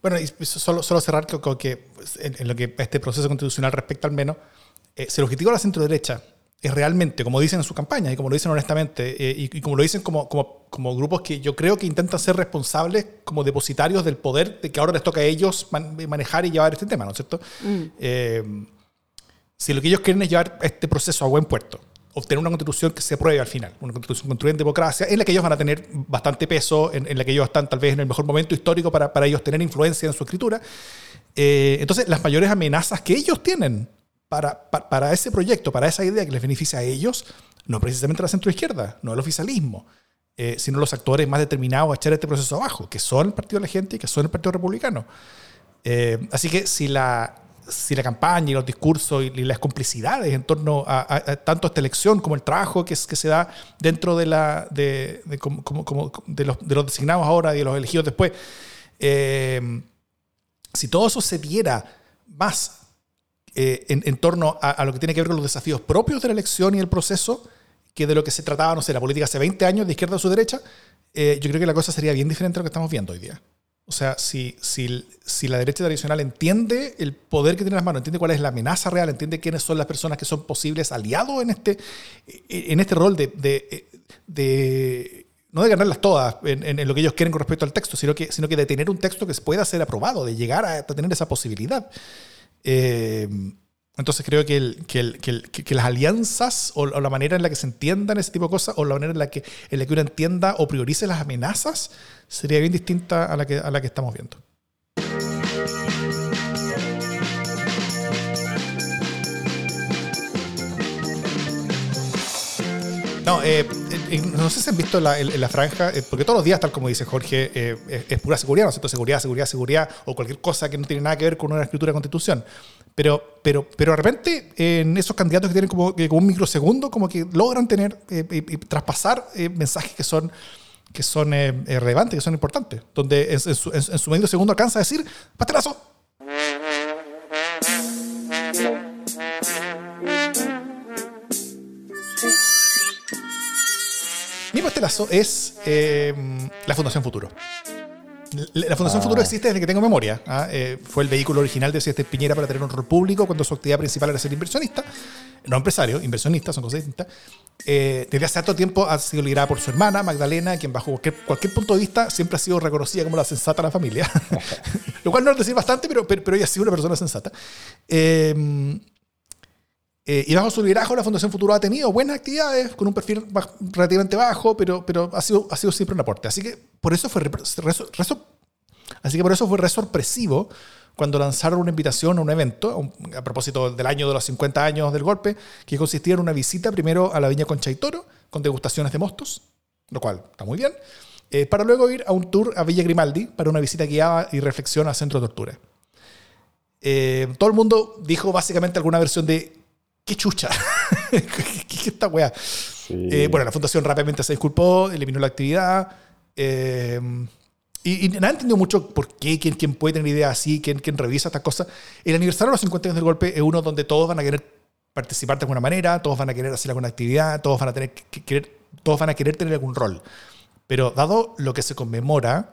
Bueno, y solo, solo cerrar con que en, lo que este proceso constitucional respecta al menos, eh, si el objetivo de la centro derecha es realmente, como dicen en su campaña y como lo dicen honestamente, eh, y, como lo dicen como, como, como, grupos que yo creo que intentan ser responsables como depositarios del poder de que ahora les toca a ellos manejar y llevar este tema, ¿no es cierto? Mm. Eh, si lo que ellos quieren es llevar este proceso a buen puerto, obtener una constitución que se apruebe al final, una constitución construida en democracia, en la que ellos van a tener bastante peso, en, la que ellos están tal vez en el mejor momento histórico para, para ellos tener influencia en su escritura. Eh, entonces, las mayores amenazas que ellos tienen para, para, ese proyecto, para esa idea que les beneficia a ellos, no precisamente la centroizquierda, no el oficialismo, eh, sino los actores más determinados a echar este proceso abajo, que son el Partido de la Gente y que son el Partido Republicano. Eh, así que si la, si la campaña y los discursos y, las complicidades en torno a, tanto esta elección como el trabajo que, que se da dentro de, la, de, como, como, de, los, de, los, designados ahora y de los elegidos después, eh, si todo eso se diera más eh, en, torno a, lo que tiene que ver con los desafíos propios de la elección y el proceso, que de lo que se trataba, no sé, la política hace 20 años, de izquierda a su derecha, eh, yo creo que la cosa sería bien diferente a lo que estamos viendo hoy día. O sea, si, si, si, la derecha tradicional entiende el poder que tiene en las manos, entiende cuál es la amenaza real, entiende quiénes son las personas que son posibles aliados en este, en este rol de, de, de no de ganarlas todas en, en, lo que ellos quieren con respecto al texto, sino que, sino que de tener un texto que pueda ser aprobado, de llegar a tener esa posibilidad. Eh, entonces creo que, que, las alianzas o, la manera en la que se entiendan ese tipo de cosas o la manera en la que, en la que uno entienda o priorice las amenazas sería bien distinta a la que, a la que estamos viendo. No, eh, no sé si han visto la, en, la franja, eh, porque todos los días, tal como dice Jorge, eh, es, pura seguridad, ¿no es cierto? Seguridad, seguridad, seguridad, o cualquier cosa que no tiene nada que ver con una escritura de constitución. Pero, pero, pero de repente, en esos candidatos que tienen como, como un microsegundo, como que logran tener y, traspasar mensajes que son que son relevantes, que son importantes, donde en, su, en su medio segundo alcanza a decir, pastelazo, Mi pastelazo es eh, la Fundación Futuro. La Fundación Futuro ah. existe desde que tengo memoria. ¿ah? Eh, fue el vehículo original de Siete Piñera para tener un rol público cuando su actividad principal era ser inversionista. No empresario, inversionista, son cosas distintas. Eh, desde hace tanto tiempo ha sido liderada por su hermana, Magdalena, quien bajo cualquier, punto de vista siempre ha sido reconocida como la sensata de la familia. Lo cual no es decir bastante, pero, pero, ella ha sido una persona sensata. Eh, eh, y bajo su liderazgo, la Fundación Futuro ha tenido buenas actividades, con un perfil relativamente bajo, pero, pero ha, sido, ha sido siempre un aporte. Así que por eso fue, así que por eso fue re sorpresivo cuando lanzaron una invitación a un evento, a, propósito del año de los 50 años del golpe, que consistía en una visita primero a la Viña Concha y Toro, con degustaciones de mostos, lo cual está muy bien, eh, para luego ir a un tour a Villa Grimaldi para una visita guiada y reflexión al centro de tortura. Eh, todo el mundo dijo básicamente alguna versión de qué chucha, ¿Qué, es esta weá? Eh, bueno, la fundación rápidamente se disculpó, eliminó la actividad. Eh, y, y, nada entendido mucho por qué, quién, quién puede tener idea así, quién, quién revisa estas cosas. El aniversario de los 50 años del golpe es uno donde todos van a querer participar de alguna manera, todos van a querer hacer alguna actividad, todos van a, tener que querer, todos van a querer tener algún rol. Pero dado lo que se conmemora,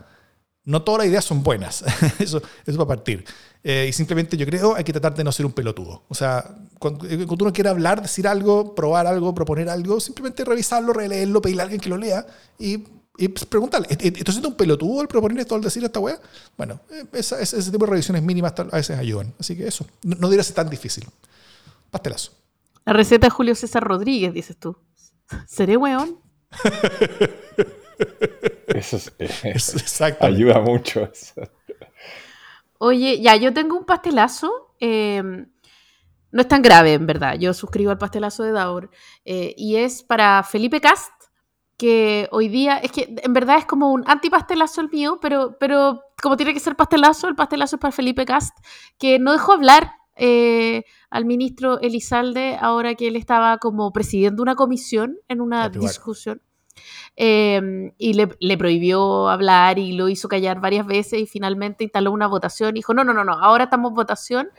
no todas las ideas son buenas. eso, eso va a partir. Eh, y simplemente yo creo hay que tratar de no ser un pelotudo. O sea, cuando, eh, cuando, uno quiere hablar, decir algo, probar algo, proponer algo, simplemente revisarlo, releerlo, pedirle a alguien que lo lea y, y pues, preguntarle, ¿estoy siendo un pelotudo al proponer esto, al decir esta weá? Bueno, eh, esa, ese, tipo de revisiones mínimas a veces ayudan. Así que eso, no, no ser tan difícil. Pastelazo. La receta de Julio César Rodríguez, dices tú. ¿Seré weón? Eso es, ayuda mucho. Oye, ya, yo tengo un pastelazo. Em, no es tan grave, en verdad. Yo suscribo al pastelazo de Daur. Eh, y es para Felipe Cast, que hoy día, es que en verdad es como un antipastelazo el mío, pero, pero como tiene que ser pastelazo, el pastelazo es para Felipe Cast, que no dejó hablar eh, al ministro Elizalde ahora que él estaba como presidiendo una comisión en una discusión. Em, y le, prohibió hablar y lo hizo callar varias veces y finalmente instaló una votación y dijo, no, no, no, no, ahora estamos votación.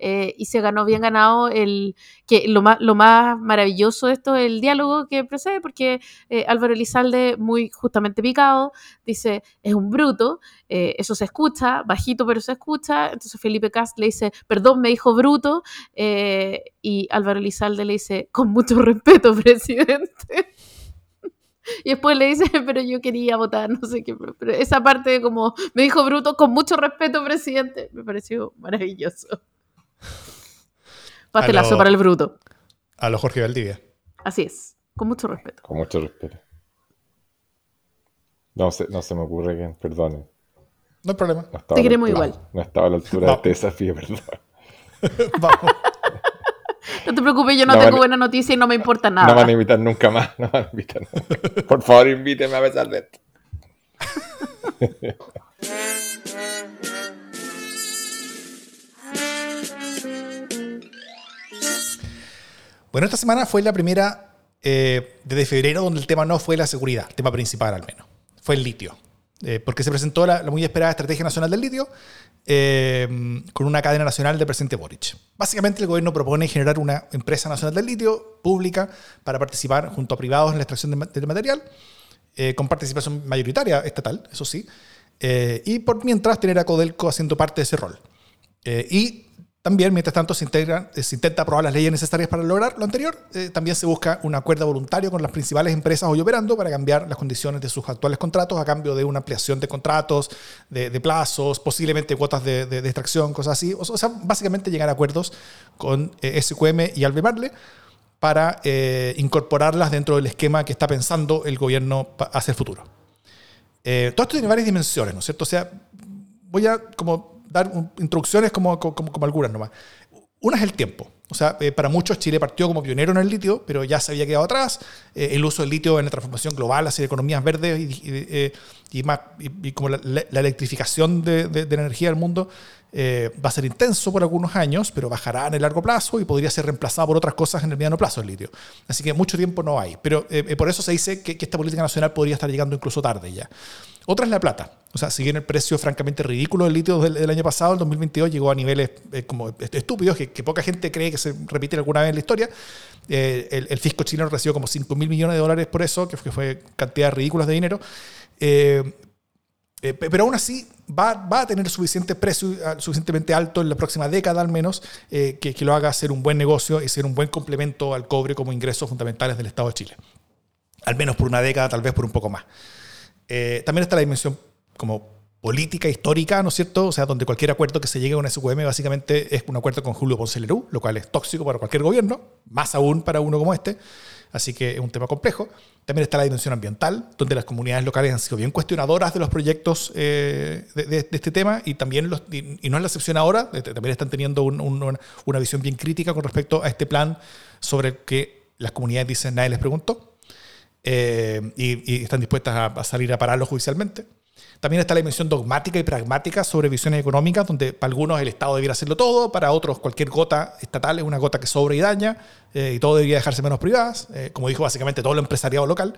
Eh, y se ganó bien ganado el que lo más, lo más maravilloso de esto es el diálogo que precede porque eh, Álvaro Elizalde muy justamente picado dice es un bruto eh, eso se escucha bajito pero se escucha entonces Felipe Cast le dice perdón me dijo bruto y Álvaro Elizalde le dice con mucho respeto presidente y después le dice, pero yo quería votar, no sé qué. Pero esa parte, como me dijo Bruto, con mucho respeto, presidente, me pareció maravilloso. Pastelazo para el Bruto. A lo Jorge Valdivia. Así es, con mucho respeto. Con mucho respeto. No se, no se me ocurre que, perdone. No hay problema. Te queremos igual. No estaba a la altura de este desafío, perdón. Vamos. No te preocupes, yo no, tengo buena noticia y no me importa nada. No van a invitar nunca más. No van a invitar Por favor, invíteme a pesar de esto. Bueno, esta semana fue la primera eh, desde febrero donde el tema no fue la seguridad, el tema principal al menos. Fue el litio. Eh, porque se presentó la, muy esperada Estrategia Nacional del Litio eh, con una cadena nacional del presidente Boric. Básicamente el gobierno propone generar una empresa nacional del litio pública para participar junto a privados en la extracción del material, eh, con participación mayoritaria estatal, eso sí, y por mientras tener a Codelco haciendo parte de ese rol. y también, mientras tanto, se, integra, se intenta aprobar las leyes necesarias para lograr lo anterior. Eh, también se busca un acuerdo voluntario con las principales empresas hoy operando para cambiar las condiciones de sus actuales contratos a cambio de una ampliación de contratos, de, plazos, posiblemente cuotas de, extracción, cosas así. O, sea, básicamente llegar a acuerdos con eh, SQM y Albemarle para eh, incorporarlas dentro del esquema que está pensando el gobierno hacia el futuro. todo esto tiene varias dimensiones, ¿no es cierto? O sea, voy a como dar instrucciones como, como, como, algunas nomás. Una es el tiempo. O sea, eh, para muchos Chile partió como pionero en el litio, pero ya se había quedado atrás. Eh, el uso del litio en la transformación global hacia economías verdes y, más, y, como la, electrificación de, de, energía del mundo eh, va a ser intenso por algunos años, pero bajará en el largo plazo y podría ser reemplazado por otras cosas en el mediano plazo el litio. Así que mucho tiempo no hay. Pero por eso se dice que, que esta política nacional podría estar llegando incluso tarde ya. Otra es la plata. O sea, si bien el precio francamente ridículo del litio del, año pasado, el 2022, llegó a niveles eh, como estúpidos, que, poca gente cree que se repite alguna vez en la historia. Eh, el, fisco chileno recibió como 5 mil millones de dólares por eso, que fue, cantidad ridículas de dinero. Eh, pero aún así va, va, a tener suficiente precio, suficientemente alto en la próxima década al menos, que, que, lo haga ser un buen negocio y ser un buen complemento al cobre como ingresos fundamentales del Estado de Chile. Al menos por una década, tal vez por un poco más. Eh, también está la dimensión como política histórica, ¿no es cierto? O sea, donde cualquier acuerdo que se llegue a una SQM básicamente es un acuerdo con Julio Ponce Lerú, lo cual es tóxico para cualquier gobierno, más aún para uno como este. Así que es un tema complejo. También está la dimensión ambiental, donde las comunidades locales han sido bien cuestionadoras de los proyectos eh, de, este tema y también y, no es la excepción ahora, eh, también están teniendo una visión bien crítica con respecto a este plan sobre el que las comunidades dicen nadie les preguntó. Eh, y, están dispuestas a, salir a pararlo judicialmente. También está la dimensión dogmática y pragmática sobre visiones económicas, donde para algunos el Estado debiera hacerlo todo, para otros cualquier gota estatal es una gota que sobra y daña, eh, y todo debería dejarse menos privadas, eh, como dijo básicamente todo el empresariado local.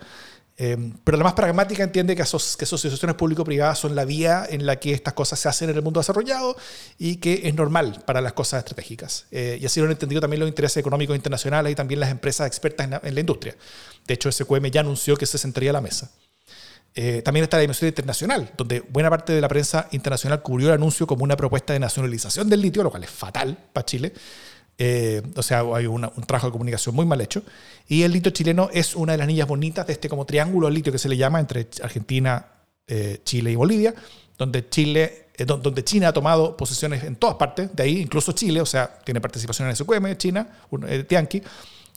pero la más pragmática entiende que, que asociaciones público-privadas son la vía en la que estas cosas se hacen en el mundo desarrollado y que es normal para las cosas estratégicas. y así lo han entendido también los intereses económicos internacionales y también las empresas expertas en la industria. De hecho, SQM ya anunció que se sentaría a la mesa. Eh, también está la dimensión internacional, donde buena parte de la prensa internacional cubrió el anuncio como una propuesta de nacionalización del litio, lo cual es fatal para Chile. Eh, o sea, hay un trabajo de comunicación muy mal hecho. Y el litio chileno es una de las niñas bonitas de este como triángulo de litio que se le llama entre Argentina, eh, Chile y Bolivia, donde, Chile, donde China ha tomado posiciones en todas partes, de ahí incluso Chile, o sea, tiene participación en SQM, China, Tianqi.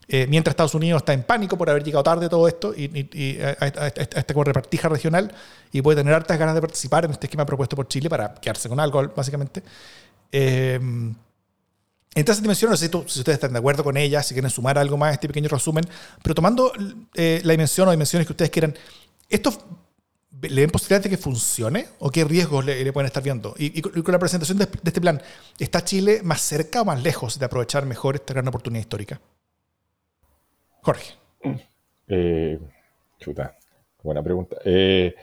Eh, mientras Estados Unidos está en pánico por haber llegado tarde todo esto y, a, esta repartija regional y puede tener hartas ganas de participar en este esquema propuesto por Chile para quedarse con algo, básicamente. Eh, entonces, dimensión, no sé si, ustedes están de acuerdo con ella, si quieren sumar algo más a este pequeño resumen, pero tomando eh, la dimensión o dimensiones que ustedes quieran, ¿esto le ven posibilidades de que funcione o qué riesgos le, pueden estar viendo? Y, con la presentación de este plan, ¿está Chile más cerca o más lejos de aprovechar mejor esta gran oportunidad histórica? Jorge. Eh, chuta, buena pregunta. Eh,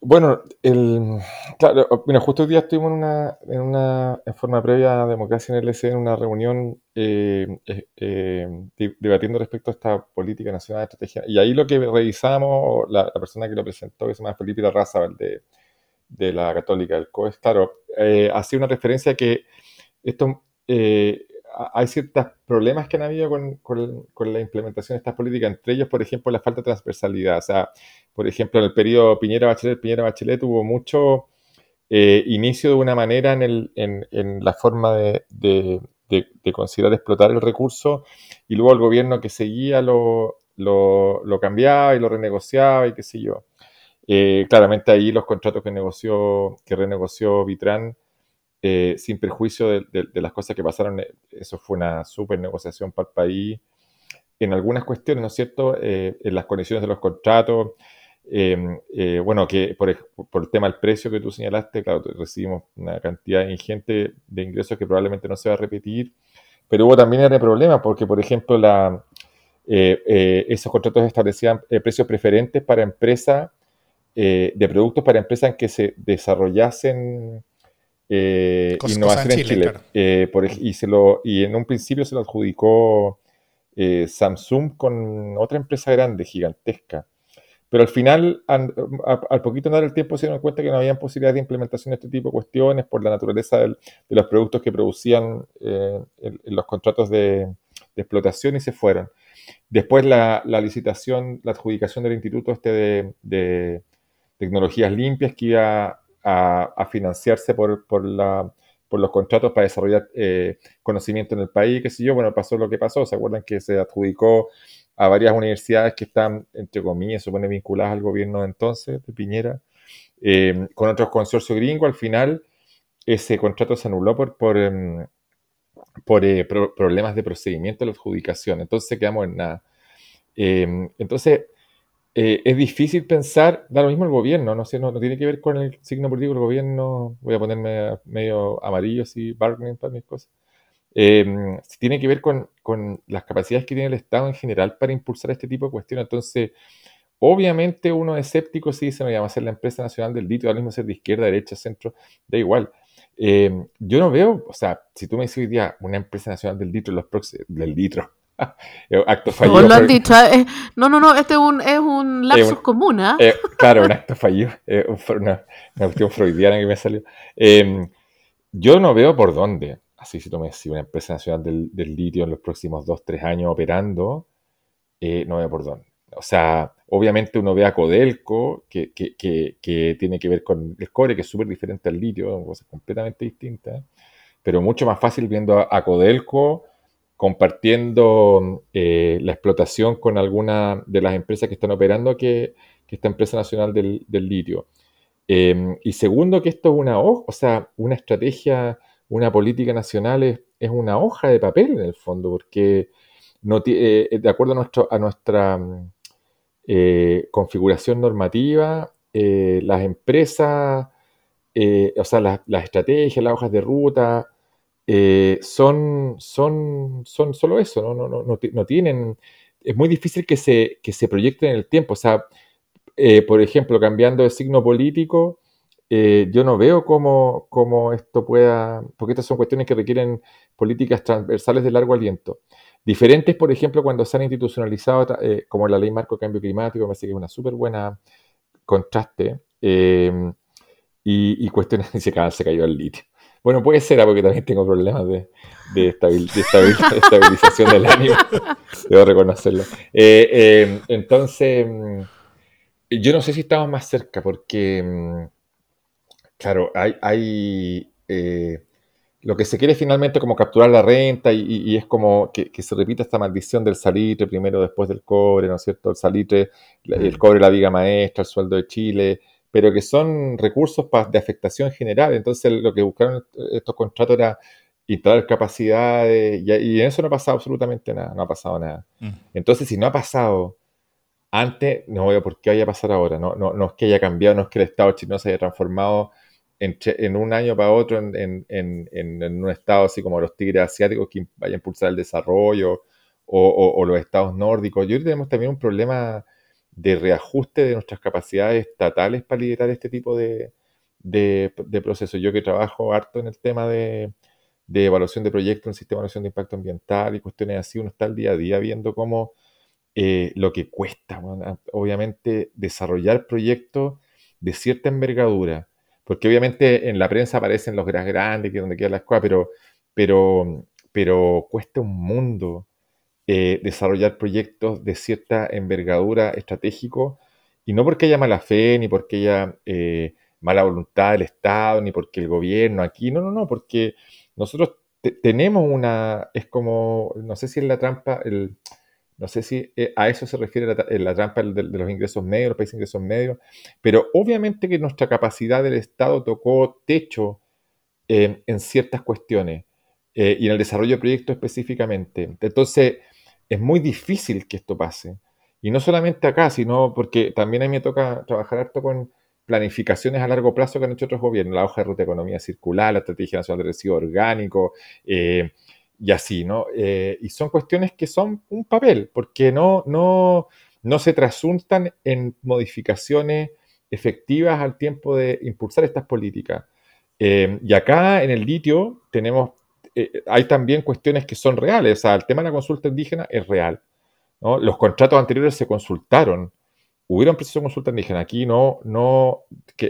bueno, el, claro, justo hoy día estuvimos en una, en una en forma previa a Democracia en el LC en una reunión eh, debatiendo respecto a esta política nacional de estrategia. Y ahí lo que revisamos, la, persona que lo presentó, que se llama Felipe Raza, de, de la Católica, del COES, claro, hacía una referencia que esto hay ciertos problemas que han habido con, con, la implementación de estas políticas, entre ellos, por ejemplo, la falta de transversalidad. O sea, por ejemplo, en el periodo Piñera-Bachelet, Piñera-Bachelet tuvo mucho eh, inicio de una manera en, el, en, en la forma de, de, de, considerar explotar el recurso y luego el gobierno que seguía lo, lo, lo cambiaba y lo renegociaba y qué sé yo. Eh, claramente ahí los contratos que negoció, que renegoció Vitran eh, sin perjuicio de, las cosas que pasaron, eh, eso fue una súper negociación para el país. En algunas cuestiones, ¿no es cierto? Eh, en las condiciones de los contratos, bueno, que por, el tema del precio que tú señalaste, claro, recibimos una cantidad ingente de ingresos que probablemente no se va a repetir, pero hubo también el problema porque, por ejemplo, la, esos contratos establecían precios preferentes para empresas, de productos para empresas en que se desarrollasen eh, innovación en Chile. Eh, y, se lo, y en un principio se lo adjudicó eh, Samsung con otra empresa grande, gigantesca. Pero al final, al poquito dar el tiempo, se dieron cuenta que no había posibilidad de implementación de este tipo de cuestiones por la naturaleza de los productos que producían en, los contratos de, explotación y se fueron. Después la, licitación, la adjudicación del Instituto este de, de Tecnologías Limpias que iba a, financiarse por, por, la, por, los contratos para desarrollar eh, conocimiento en el país, qué sé yo, bueno, pasó lo que pasó, ¿se acuerdan que se adjudicó a varias universidades que están, entre comillas, supone vinculadas al gobierno de entonces, de Piñera, eh, con otros consorcios gringos, al final ese contrato se anuló por, por, em, por eh, problemas de procedimiento de la adjudicación. Entonces quedamos en nada. Em, entonces, eh, es difícil pensar, da lo mismo el gobierno, no sé, no, tiene que ver con el signo político del gobierno, voy a ponerme medio amarillo así, bargaining para mis cosas. Em, tiene que ver con, las capacidades que tiene el Estado en general para impulsar este tipo de cuestiones. Entonces, obviamente uno es escéptico si dice, no, vamos a ser la empresa nacional del litio, ahora mismo ser de izquierda, derecha, centro, da igual. Em, yo no veo, o sea, si tú me dices hoy día una empresa nacional del litro, los del litro, Eh, acto fallido. No, dicho, eh, no, no, no, este es un, es un lapsus común, ¿ah? ¿eh? claro, un acto fallido, una, una, cuestión freudiana que me salió. Em, yo no veo por dónde, así si tú me decís, una empresa nacional del, del litio en los próximos dos, tres años operando, no veo por dónde. O sea, obviamente uno ve a Codelco, que, que, que, que tiene que ver con el cobre, que es súper diferente al litio, cosas completamente distintas, pero mucho más fácil viendo a, a Codelco compartiendo eh, la explotación con alguna de las empresas que están operando que, esta empresa nacional del, litio. Em, y segundo, que esto es una hoja, o sea, una estrategia, una política nacional es, una hoja de papel en el fondo, porque no eh, de acuerdo a, nuestra eh, configuración normativa, las empresas, o sea, las estrategias, las hojas de ruta, eh, son, son, son solo eso, ¿no? No, no, no, tienen, es muy difícil que se, que se proyecten en el tiempo. O sea, eh, por ejemplo, cambiando de signo político, eh, yo no veo cómo, cómo, esto pueda, porque estas son cuestiones que requieren políticas transversales de largo aliento. Diferentes, por ejemplo, cuando se han institucionalizado, como la ley marco cambio climático, me parece que es una súper buena contraste, y, y, cuestiones se, se cayó el litio. Bueno, puede ser, ah, porque también tengo problemas de, de, estabilización del ánimo. Debo reconocerlo. Eh, eh, entonces, mm, yo no sé si estamos más cerca, porque, mm, claro, hay, hay eh, lo que se quiere finalmente como capturar la renta y, es como que, se repita esta maldición del salitre, primero después del cobre, ¿no es cierto? El salitre, el cobre, la viga maestra, el sueldo de Chile, pero que son recursos de afectación general. Entonces, lo que buscaron estos contratos era instalar capacidades y, en eso no ha pasado absolutamente nada, no ha pasado nada. Mm. Entonces, si no ha pasado antes, no veo por qué vaya a pasar ahora. No, no, no es que haya cambiado, no es que el Estado chino se haya transformado en, un año para otro en, un Estado así como los tigres asiáticos que vaya a impulsar el desarrollo o, o los Estados nórdicos. Yo creo que tenemos también un problema de reajuste de nuestras capacidades estatales para liderar este tipo de, procesos. Yo que trabajo harto en el tema de, evaluación de proyectos, en sistema de evaluación de impacto ambiental y cuestiones así, uno está el día a día viendo cómo eh, lo que cuesta, obviamente, desarrollar proyectos de cierta envergadura, porque obviamente en la prensa aparecen los grandes, que donde queda la escuela, pero, pero, pero cuesta un mundo eh, desarrollar proyectos de cierta envergadura estratégico, y no porque haya mala fe, ni porque haya eh, mala voluntad del Estado, ni porque el gobierno aquí, no, no, no, porque nosotros tenemos una, es como, no sé si es la trampa, el, no sé si eh, a eso se refiere la, trampa de, los ingresos medios, los países de ingresos medios, pero obviamente que nuestra capacidad del Estado tocó techo en ciertas cuestiones y en el desarrollo de proyectos específicamente. Entonces, es muy difícil que esto pase. Y no solamente acá, sino porque también a mí me toca trabajar harto con planificaciones a largo plazo que han hecho otros gobiernos, la hoja de ruta de economía circular, la estrategia nacional de residuos orgánicos, eh, y así, ¿no? Eh, y son cuestiones que son un papel, porque no, no, no se trasuntan en modificaciones efectivas al tiempo de impulsar estas políticas. Eh, y acá en el litio tenemos eh, hay también cuestiones que son reales. O sea, el tema de la consulta indígena es real. Los contratos anteriores se consultaron. Hubieron proceso de consulta indígena. Aquí no, no,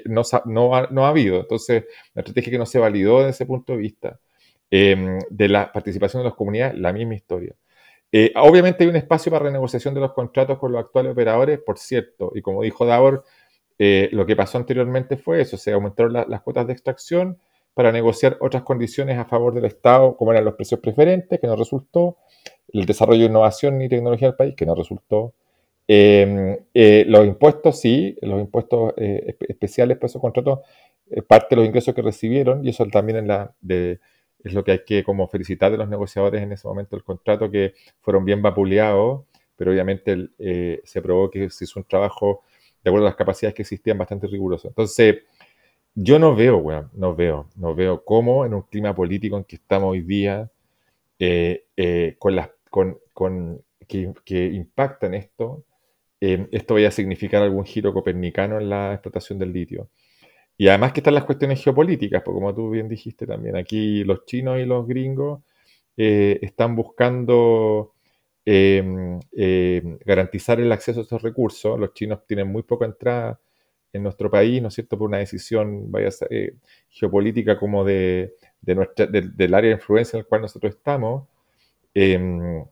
no, no ha habido. Entonces, la estrategia que no se validó desde ese punto de vista. Em, de la participación de las comunidades, la misma historia. Eh, obviamente hay un espacio para renegociación de los contratos con los actuales operadores, por cierto, y como dijo Davor, eh, lo que pasó anteriormente fue eso, se aumentaron las cuotas de extracción, para negociar otras condiciones a favor del Estado, como eran los precios preferentes, que no resultó, el desarrollo de innovación y tecnología del país, que no resultó. Em, eh, los impuestos, sí, los impuestos eh, especiales por esos contratos, eh, parte de los ingresos que recibieron, y eso también en la, de, es lo que hay que como felicitar de los negociadores en ese momento del contrato, que fueron bien vapuleados, pero obviamente eh, se probó que se hizo un trabajo de acuerdo a las capacidades que existían bastante riguroso. Entonces, yo no veo, bueno, no veo, no veo cómo en un clima político en que estamos hoy día, eh, eh, con las, con, con, que, que impactan esto, esto vaya a significar algún giro copernicano en la explotación del litio. Y además que están las cuestiones geopolíticas, porque como tú bien dijiste también, aquí los chinos y los gringos eh, están buscando garantizar el acceso a estos recursos. Los chinos tienen muy poca entrada en nuestro país, ¿no es cierto?, por una decisión vaya, eh, geopolítica como de, nuestra, del área de influencia en el cual nosotros estamos. Em,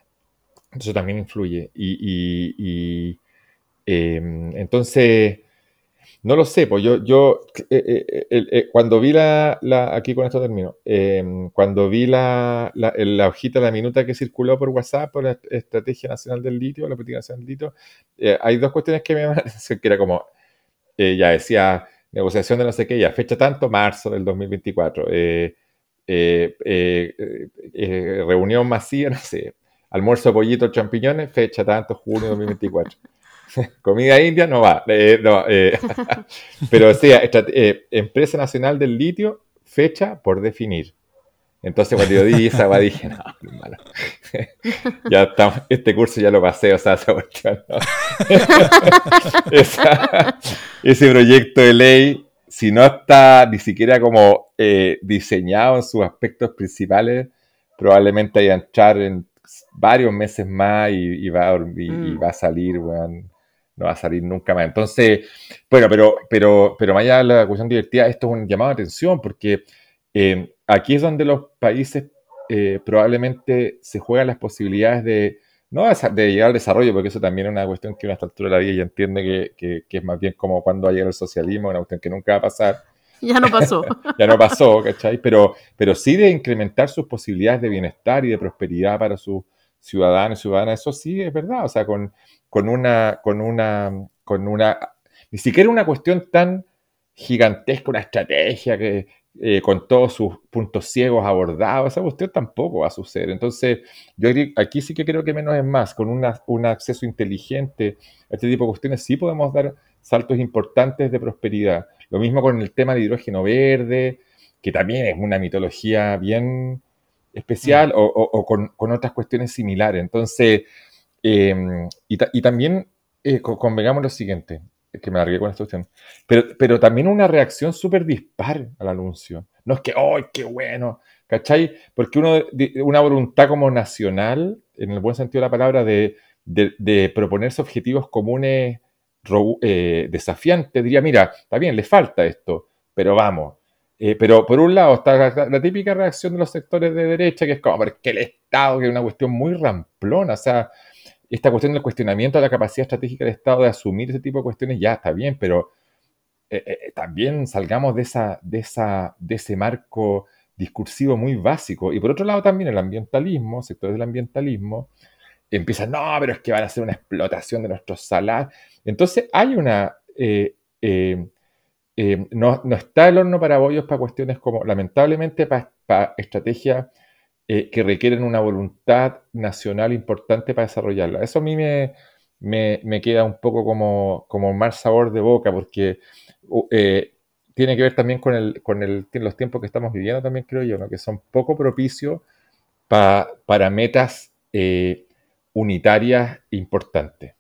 eso también influye. Y, entonces no lo sé, pues yo, yo eh, eh, eh, cuando vi la, aquí con esto termino, em, cuando vi la, la, hojita, la minuta que circuló por WhatsApp por la Estrategia Nacional del Litio, la Política Nacional del Litio, hay dos cuestiones que me llaman que era como, ya decía, negociación de no sé qué, ya, fecha tanto, marzo del 2024, reunión masiva, no sé, almuerzo pollito champiñones, fecha tanto, junio 2024. Comida india no va. Eh, eh, pero sí, eh, Empresa Nacional del Litio, fecha por definir. Entonces cuando yo di esa, dije, no, hermano, ya estamos, este curso ya lo pasé, o sea, ese proyecto de ley, si no está ni siquiera como diseñado en sus aspectos principales, probablemente haya entrar en varios meses más y, va, a, y, mm. va a salir, bueno, no va a salir nunca más. Entonces, bueno, pero, pero, pero más allá de la cuestión divertida, esto es un llamado de atención porque eh, aquí es donde los países eh, probablemente se juegan las posibilidades de, no de llegar al desarrollo, porque eso también es una cuestión que a esta altura de la vida ya entiende que, que, es más bien como cuando va a llegar el socialismo, una cuestión que nunca va a pasar. Ya no pasó. ya no pasó, ¿cachai? Pero, pero sí de incrementar sus posibilidades de bienestar y de prosperidad para sus ciudadanos y ciudadanas, eso sí es verdad, o sea, con, con una, con una, con una, ni siquiera una cuestión tan gigantesca, una estrategia que eh, con todos sus puntos ciegos abordados, esa cuestión tampoco va a suceder. Entonces, yo aquí sí que creo que menos es más, con un acceso inteligente a este tipo de cuestiones sí podemos dar saltos importantes de prosperidad. Lo mismo con el tema del hidrógeno verde, que también es una mitología bien especial, mm. o, con, con, otras cuestiones similares. Entonces, Em, y, también eh, convengamos lo siguiente, que me largué con esta cuestión, pero, pero también una reacción súper dispar al anuncio. No es que, ¡ay, qué bueno! ¿Cachai? Porque uno, una voluntad como nacional, en el buen sentido de la palabra, de, de, proponerse objetivos comunes eh, desafiantes, diría, mira, está bien, le falta esto, pero vamos. Eh, pero por un lado está la, típica reacción de los sectores de derecha, que es como, el Estado, que es una cuestión muy ramplona, o sea, esta cuestión del cuestionamiento de la capacidad estratégica del Estado de asumir ese tipo de cuestiones ya está bien, pero eh, eh, también salgamos de, esa, de, esa, de ese marco discursivo muy básico. Y por otro lado también el ambientalismo, sectores del ambientalismo, empiezan, no, pero es que van a hacer una explotación de nuestros salarios. Entonces hay una... Eh, no, está el horno para bollos para cuestiones como, lamentablemente, para, para estrategias eh, que requieren una voluntad nacional importante para desarrollarla. Eso a mí me, me, queda un poco como, como mal sabor de boca, porque eh, tiene que ver también con, el, con el, los tiempos que estamos viviendo, también creo yo, que son poco propicios para metas eh, unitarias importantes.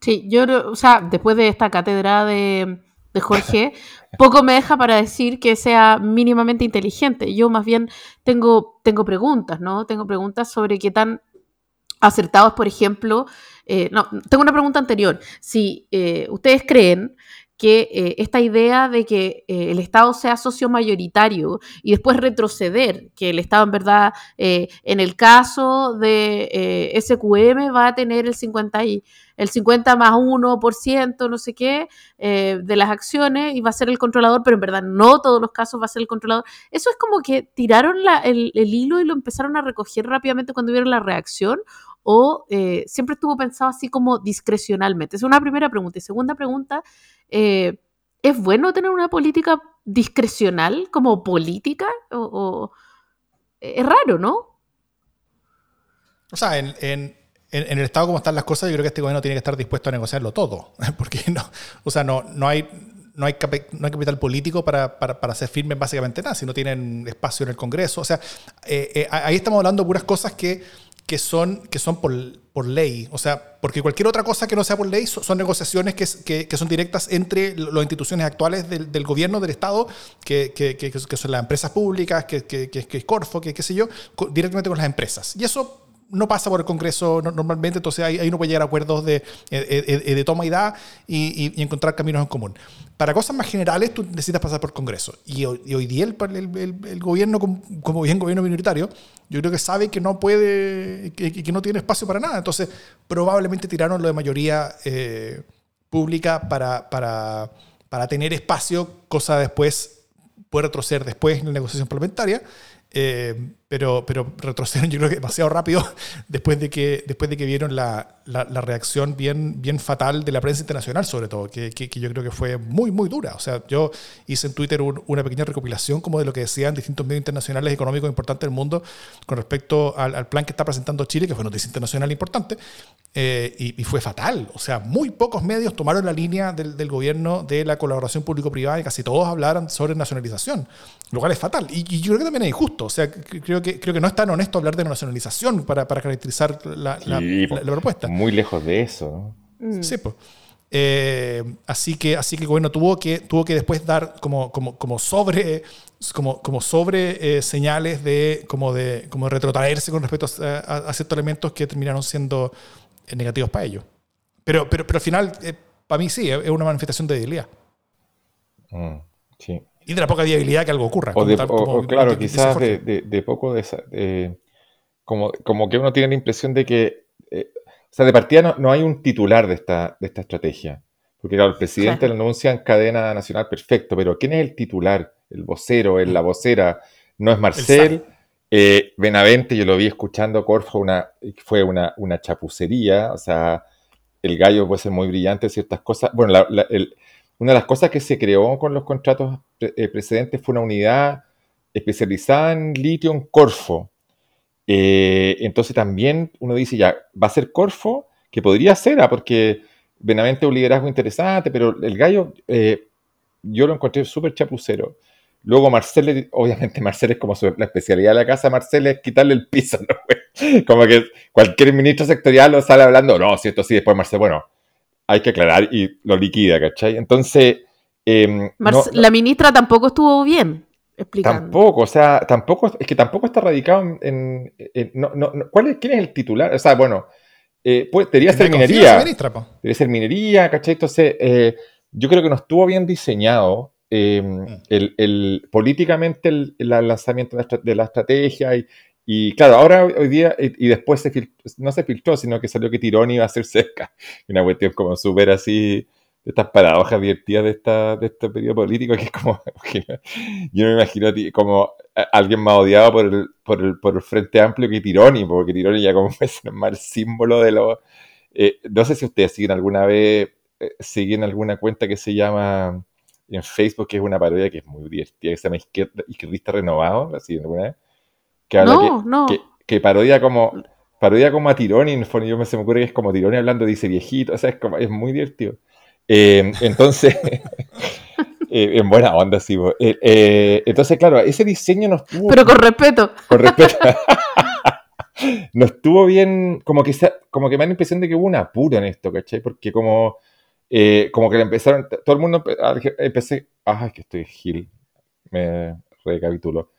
Sí, yo, o sea, después de esta cátedra de, de Jorge, poco me deja para decir que sea mínimamente inteligente. Yo más bien tengo, tengo preguntas, ¿no? Tengo preguntas sobre qué tan acertados, por ejemplo, eh, no, tengo una pregunta anterior. Si eh, ustedes creen que eh, esta idea de que eh, el Estado sea socio mayoritario y después retroceder, que el Estado en verdad, eh, en el caso de SQM, va a tener el 50, y, el 50 más 1%, no sé qué, de las acciones y va a ser el controlador, pero en verdad no todos los casos va a ser el controlador. Eso es como que tiraron el, el hilo y lo empezaron a recoger rápidamente cuando vieron la reacción o siempre estuvo pensado así como discrecionalmente? Es una primera pregunta. Y segunda pregunta, eh, ¿es bueno tener una política discrecional como política? O, es raro, ¿no? O sea, en, el estado como están las cosas, yo creo que este gobierno tiene que estar dispuesto a negociarlo todo, porque no, o sea, no, no hay no hay, no hay capital político para, para, para, ser firmes básicamente nada, si no tienen espacio en el Congreso. O sea, eh, eh, ahí estamos hablando de puras cosas que, que son, que son por, por, ley. O sea, porque cualquier otra cosa que no sea por ley son, negociaciones que, que, son directas entre las instituciones actuales del, del gobierno, del Estado, que, que, son las empresas públicas, que, que, es Corfo, que qué sé yo, directamente con las empresas. Y eso no pasa por el Congreso normalmente, entonces ahí, ahí uno puede llegar a acuerdos de, de, toma y da y, encontrar caminos en común. Para cosas más generales, tú necesitas pasar por el Congreso. Y, hoy día el, gobierno, como, bien gobierno minoritario, yo creo que sabe que no puede, que, que no tiene espacio para nada. Entonces, probablemente tiraron lo de mayoría eh, pública para, para, para tener espacio, cosa después puede retroceder después en la negociación parlamentaria. Eh, pero, pero retroceden yo creo que demasiado rápido después de que, después de que vieron la, la, reacción bien, bien fatal de la prensa internacional, sobre todo, que, que, yo creo que fue muy, muy dura. O sea, yo hice en Twitter una pequeña recopilación como de lo que decían distintos medios internacionales económicos importantes del mundo con respecto al, al plan que está presentando Chile, que fue noticia internacional importante, eh, y, y, fue fatal. O sea, muy pocos medios tomaron la línea del, del gobierno de la colaboración público-privada y casi todos hablaron sobre nacionalización, lo cual es fatal. Y, y yo creo que también es injusto. O sea, creo que, creo que no es tan honesto hablar de nacionalización para, para caracterizar la, la, propuesta. Muy lejos de eso. Mm. Sí, pues. Eh, así que así que el gobierno tuvo que tuvo que después dar como, como, como sobre como, como sobre eh, señales de como de como retrotraerse con respecto a, ciertos elementos que terminaron siendo negativos para ellos pero pero, pero al final eh, para mí sí es una manifestación de debilidad mm, sí y de la poca viabilidad que algo ocurra. O, claro, quizás de, poco de, como, como que uno tiene la impresión de que, eh, o sea, de partida no, hay un titular de esta, de esta estrategia. Porque claro, el presidente lo anuncia en cadena nacional, perfecto, pero ¿quién es el titular? El vocero, el, la vocera, no es Marcel. Eh, Benavente, yo lo vi escuchando Corfo, una, fue una, una chapucería, o sea, el gallo puede ser muy brillante en ciertas cosas. Bueno, el, una de las cosas que se creó con los contratos eh, precedentes fue una unidad especializada en litio en Corfo. Eh, entonces también uno dice, ya, va a ser Corfo, que podría ser, ¿ah? porque Benavente es un liderazgo interesante, pero el gallo eh, yo lo encontré súper chapucero. Luego Marcel, obviamente Marcel es como la especialidad de la casa, Marcel es quitarle el piso, ¿no? Como que cualquier ministro sectorial lo sale hablando, no, si esto sí, después Marcel, bueno, hay que aclarar y lo liquida, ¿cachai? Entonces... Em, la ministra tampoco estuvo bien explicando. Tampoco, o sea, tampoco, es que tampoco está radicado en... ¿cuál es, ¿Quién es el titular? O sea, bueno, eh, pues, debería ser minería. debería ser minería, ¿cachai? Entonces, eh, yo creo que no estuvo bien diseñado em, mm. el, políticamente el, lanzamiento de la, estrategia y, y claro, ahora hoy día, y, después se no se filtró, sino que salió que Tironi iba a ser cerca. Una cuestión como súper así, de estas paradojas divertidas de, esta, de este periodo político, que es como, yo me imagino como alguien más odiado por el, por el, por el Frente Amplio que Tironi, porque Tironi ya como es el mal símbolo de lo... Eh, no sé si ustedes siguen alguna vez, eh, siguen alguna cuenta que se llama en Facebook, que es una parodia que es muy divertida, que se llama Izquierda, Izquierdista Renovado, ¿la alguna vez? Que no, no. Que, parodia como parodia como a Tironi, en el fondo yo me se me ocurre que es como Tironi hablando, dice viejito, o sea, es, como, es muy divertido. Eh, entonces, eh, en buena onda, sí. Eh, entonces, claro, ese diseño no estuvo... Pero con respeto. Con respeto. no estuvo bien, como que, como que me da la impresión de que hubo un apuro en esto, ¿cachai? Porque como, como que le empezaron, todo el mundo, empecé, ay, que estoy gil, me recapitulo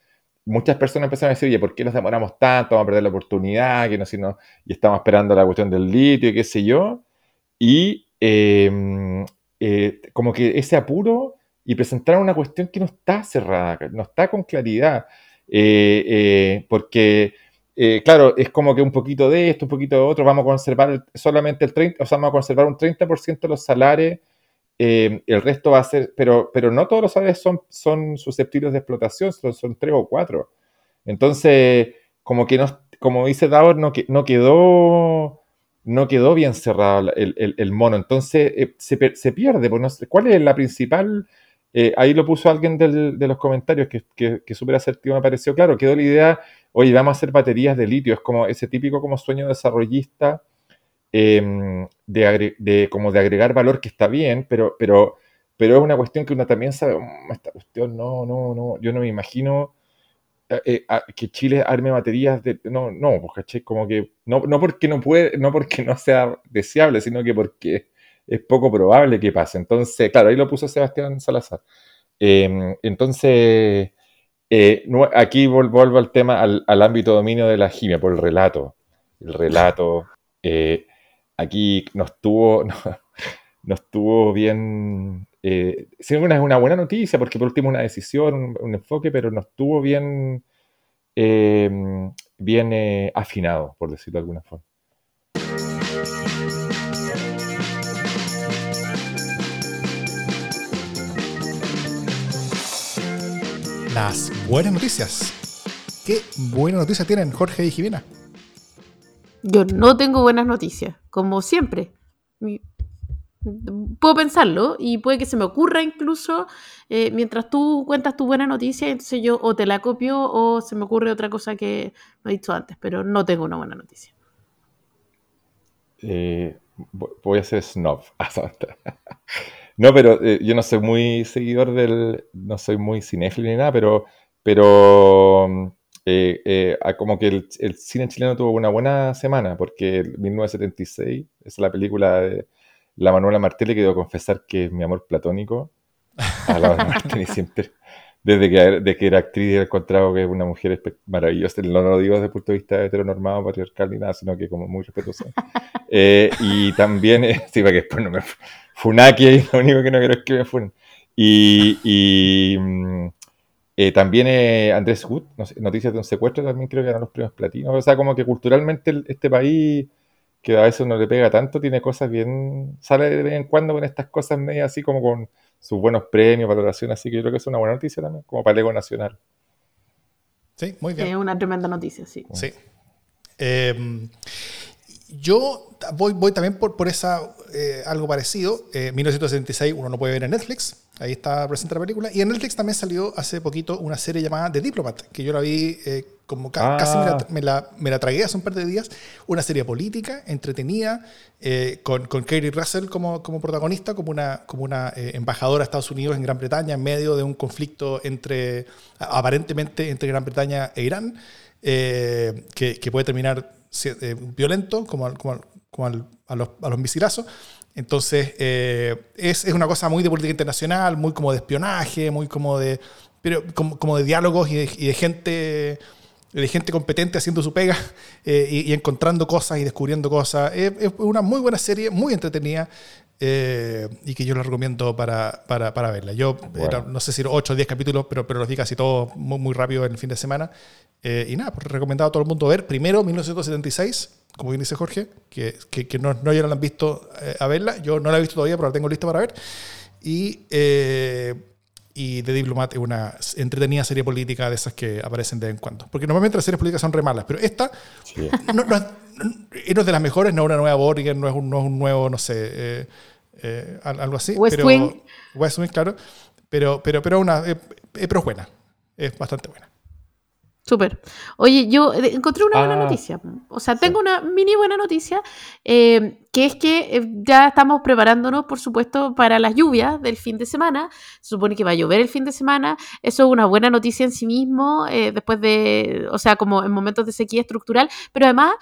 muchas personas empezaron a decir, oye, ¿por qué nos demoramos tanto? Vamos a perder la oportunidad, que no, si no, y estamos esperando la cuestión del litio, qué sé yo. Y em, eh, como que ese apuro y presentaron una cuestión que no está cerrada, no está con claridad. Eh, eh, porque, claro, es como que un poquito de esto, un poquito de otro, vamos a conservar solamente el 30%, o sea, vamos a conservar un 30% de los salarios eh, el resto va a ser, pero, pero no todos los aves son, son susceptibles de explotación, son, tres o cuatro. Entonces, como que no, como dice Dauer, no, no quedó no quedó bien cerrado el, el, mono. Entonces eh, se, se, pierde. Pues ¿Cuál es la principal eh, ahí lo puso alguien de los comentarios que, que, que súper asertivo me pareció. Claro, quedó la idea, oye, vamos a hacer baterías de litio. Es como ese típico como sueño desarrollista em, de, como de agregar valor que está bien, pero, pero, pero es una cuestión que uno también sabe, mm, esta cuestión no, no, no, yo no me imagino eh, eh, que Chile arme baterías de. No, no, pues caché, como que. No, no porque no puede, no porque no sea deseable, sino que porque es poco probable que pase. Entonces, claro, ahí lo puso Sebastián Salazar. Em, entonces, eh, aquí vuelvo al tema, al, ámbito dominio de la gimia, por el relato. El relato. Aquí no estuvo, no, estuvo bien eh, es una buena noticia porque por último una decisión, un, enfoque, pero no estuvo bien, eh, bien eh, afinado, por decirlo de alguna forma. Las buenas noticias. ¿Qué buenas noticias tienen Jorge y Jimena? Yo no tengo buenas noticias, como siempre puedo pensarlo y puede que se me ocurra incluso eh, mientras tú cuentas tu buena noticia, entonces yo o te la copio o se me ocurre otra cosa que no he dicho antes, pero no tengo una buena noticia. Eh, voy a ser snob. no, pero eh, yo no soy muy seguidor del, no soy muy cinéfilo ni nada, pero, pero como que el, el, cine chileno tuvo una buena semana, porque 1976 es la película de la Manuela Martelli, que debo confesar que es mi amor platónico a la Martelli siempre. Desde que, que era actriz he encontrado que es una mujer maravillosa. No lo digo desde el punto de vista heteronormado, patriarcal ni nada, sino que como muy respetuosa. Eh, y también, eh, sí, para que después no me funaki lo único que no quiero es que me funen. Y, mm, eh, también Andrés Wood, Noticias de un secuestro, también creo que eran los premios platinos. O sea, como que culturalmente este país que a veces uno le pega tanto, tiene cosas bien, sale de vez en cuando con estas cosas medias así como con sus buenos premios, valoración, así que yo creo que es una buena noticia también, como para el ego nacional. Sí, muy bien. Es una tremenda noticia, sí. Sí. Em, yo voy, voy también por, por esa, eh, algo parecido. Eh, 1976 uno no puede ver en Netflix, ahí está presente la película. Y en Netflix también salió hace poquito una serie llamada The Diplomat, que yo la vi eh, como casi ah. me la, me, la, tragué hace un par de días, una serie política, entretenida, eh, con, con Kerry Russell como, como protagonista, como una, como una eh, embajadora de Estados Unidos en Gran Bretaña, en medio de un conflicto entre, aparentemente, entre Gran Bretaña e Irán, eh, que, que, puede terminar violento, como, como, a, los, a los misilazos. Entonces, es, es, una cosa muy de política internacional, muy como de espionaje, muy como de, pero como, como de diálogos y de, y de gente de gente competente haciendo su pega eh, y, encontrando cosas y descubriendo cosas. Es, una muy buena serie, muy entretenida eh, y que yo la recomiendo para, para, para verla. Yo no sé si 8 o 10 capítulos, pero, pero los vi casi todos muy, muy rápido en el fin de semana. Eh, y nada, pues recomendado a todo el mundo ver primero 1976, como bien dice Jorge, que, que, que no, no ya la han visto a verla. Yo no la he visto todavía, pero la tengo lista para ver. Y y The Diplomat es una entretenida serie política de esas que aparecen de vez en cuando. Porque normalmente las series políticas son re malas, pero esta no, es, de las mejores, no es una nueva Borgen, no es un, no es un nuevo, no sé, eh, eh, algo así. West pero, Wing. West Wing, claro. Pero, pero, pero, una, eh, pero es buena, es bastante buena. Súper. Oye, yo encontré una buena ah. noticia. O sea, tengo una mini buena noticia, eh, que es que eh, ya estamos preparándonos, por supuesto, para las lluvias del fin de semana. Se supone que va a llover el fin de semana. Eso es una buena noticia en sí mismo, eh, después de, o sea, como en momentos de sequía estructural, pero además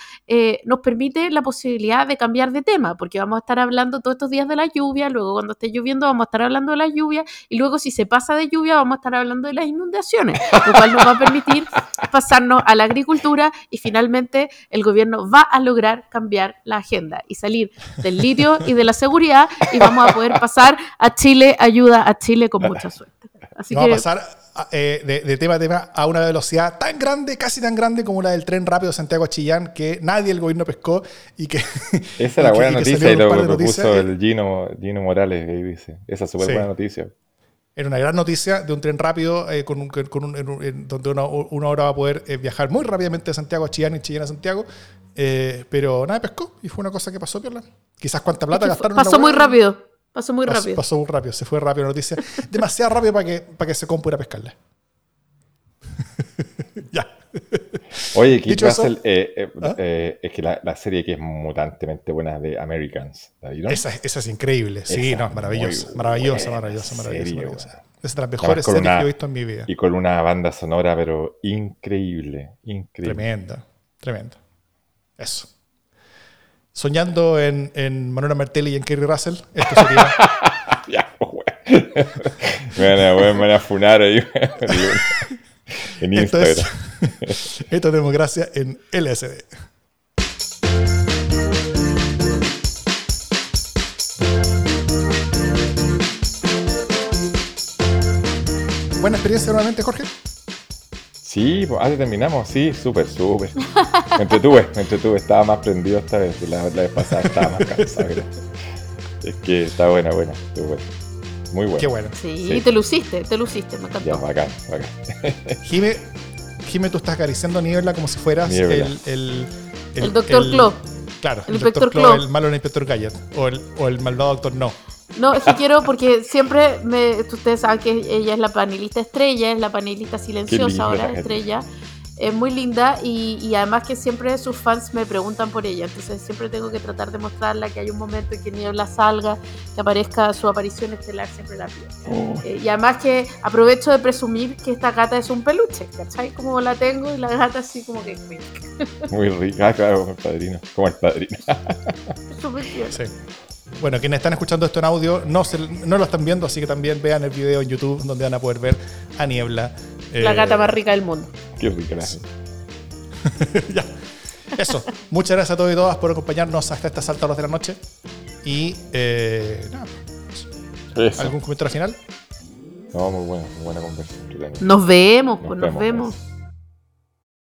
nos permite la posibilidad de cambiar de tema, porque vamos a estar hablando todos estos días de la lluvia, luego cuando esté lloviendo vamos a estar hablando de la lluvia, y luego si se pasa de lluvia vamos a estar hablando de las inundaciones, lo cual nos va a permitir pasarnos a la agricultura y finalmente el gobierno va a lograr cambiar la agenda y salir del litio y de la seguridad y vamos a poder pasar a Chile, ayuda a Chile con mucha suerte. Así vamos a pasar eh, de, tema a tema a una velocidad tan grande, casi tan grande como la del tren rápido Santiago Chillán, que nadie el gobierno pescó y que... Esa es la buena noticia y lo que propuso el Gino, Gino Morales, que dice. Esa es súper buena noticia. Era una gran noticia de un tren rápido eh, con un, con un, donde una, una, hora va a poder eh, viajar muy rápidamente de Santiago a Chillán y Chillán a Santiago. Eh, pero nada pescó y fue una cosa que pasó, Piola. Quizás cuánta plata gastaron. Pasó muy rápido. Pasó muy Pasó- rápido. Pasó muy rápido, se fue rápido la noticia. Demasiado rápido para que, para que se compre a pescarla. Oye, Kit Russell, eh, eh, ¿Ah? eh, es que la, la serie que es mutantemente buena de Americans, ¿la vieron? Esa, esa es increíble. Sí, Esa no, es maravillosa. Maravillosa, maravillosa, maravillosa. Es de las mejores series una- que he visto en mi vida. Y con una banda sonora, pero increíble, increíble. Tremenda, tremenda. Eso. Soñando en, en Manuela Martelli y en Kerry Russell, esto sería. Ya, pues, weón, me van a funar ahí en esto, Instagram. es, esto es democracia en LSD. Buena experiencia nuevamente, Jorge. Sí, pues, ah, terminamos, sí, súper, súper. Me entretuve, me entretuve, estaba más prendido esta vez, la, la vez pasada estaba más cansado. Es que está buena, buena, estuvo buena. Muy buena. Qué bueno. Sí, Sí. te luciste, te luciste, me Ya, encantó. bacán, bacán. Jime, Jime, tú estás acariciando a Niebla como si fueras Niebla. el, el, El Dr. Claw. Claro, El el. Inspector Claw, Claw. el malo del Inspector Gadget. O el, o el malvado Doctor No. No, es que quiero porque siempre me, ustedes saben que ella es la panelista estrella, es la panelista silenciosa ahora la gente. Es muy linda y, y además que siempre sus fans me preguntan por ella, entonces siempre tengo que tratar de mostrarla que hay un momento en que Niebla salga, que aparezca su aparición estelar, siempre la pido. Oh, Eh, y además que aprovecho de presumir que esta gata es un peluche, ¿cachai? Como la tengo y la gata así como que... muy rica, ah, claro, como el padrino. Como el padrino. Súper. Sí. Bueno, quienes están escuchando esto en audio no, se- no lo están viendo, así que también vean el video en YouTube donde van a poder ver a Niebla. La eh, gata más rica del mundo. Qué rica la ya. Eso. Muchas gracias a todos y todas por acompañarnos hasta estas altas horas de la noche. Y eh, nada, Eso. ¿algún comentario final? No, muy buena, muy buena conversación. entretenida. Nos vemos, pues Nos nos vemos, vemos.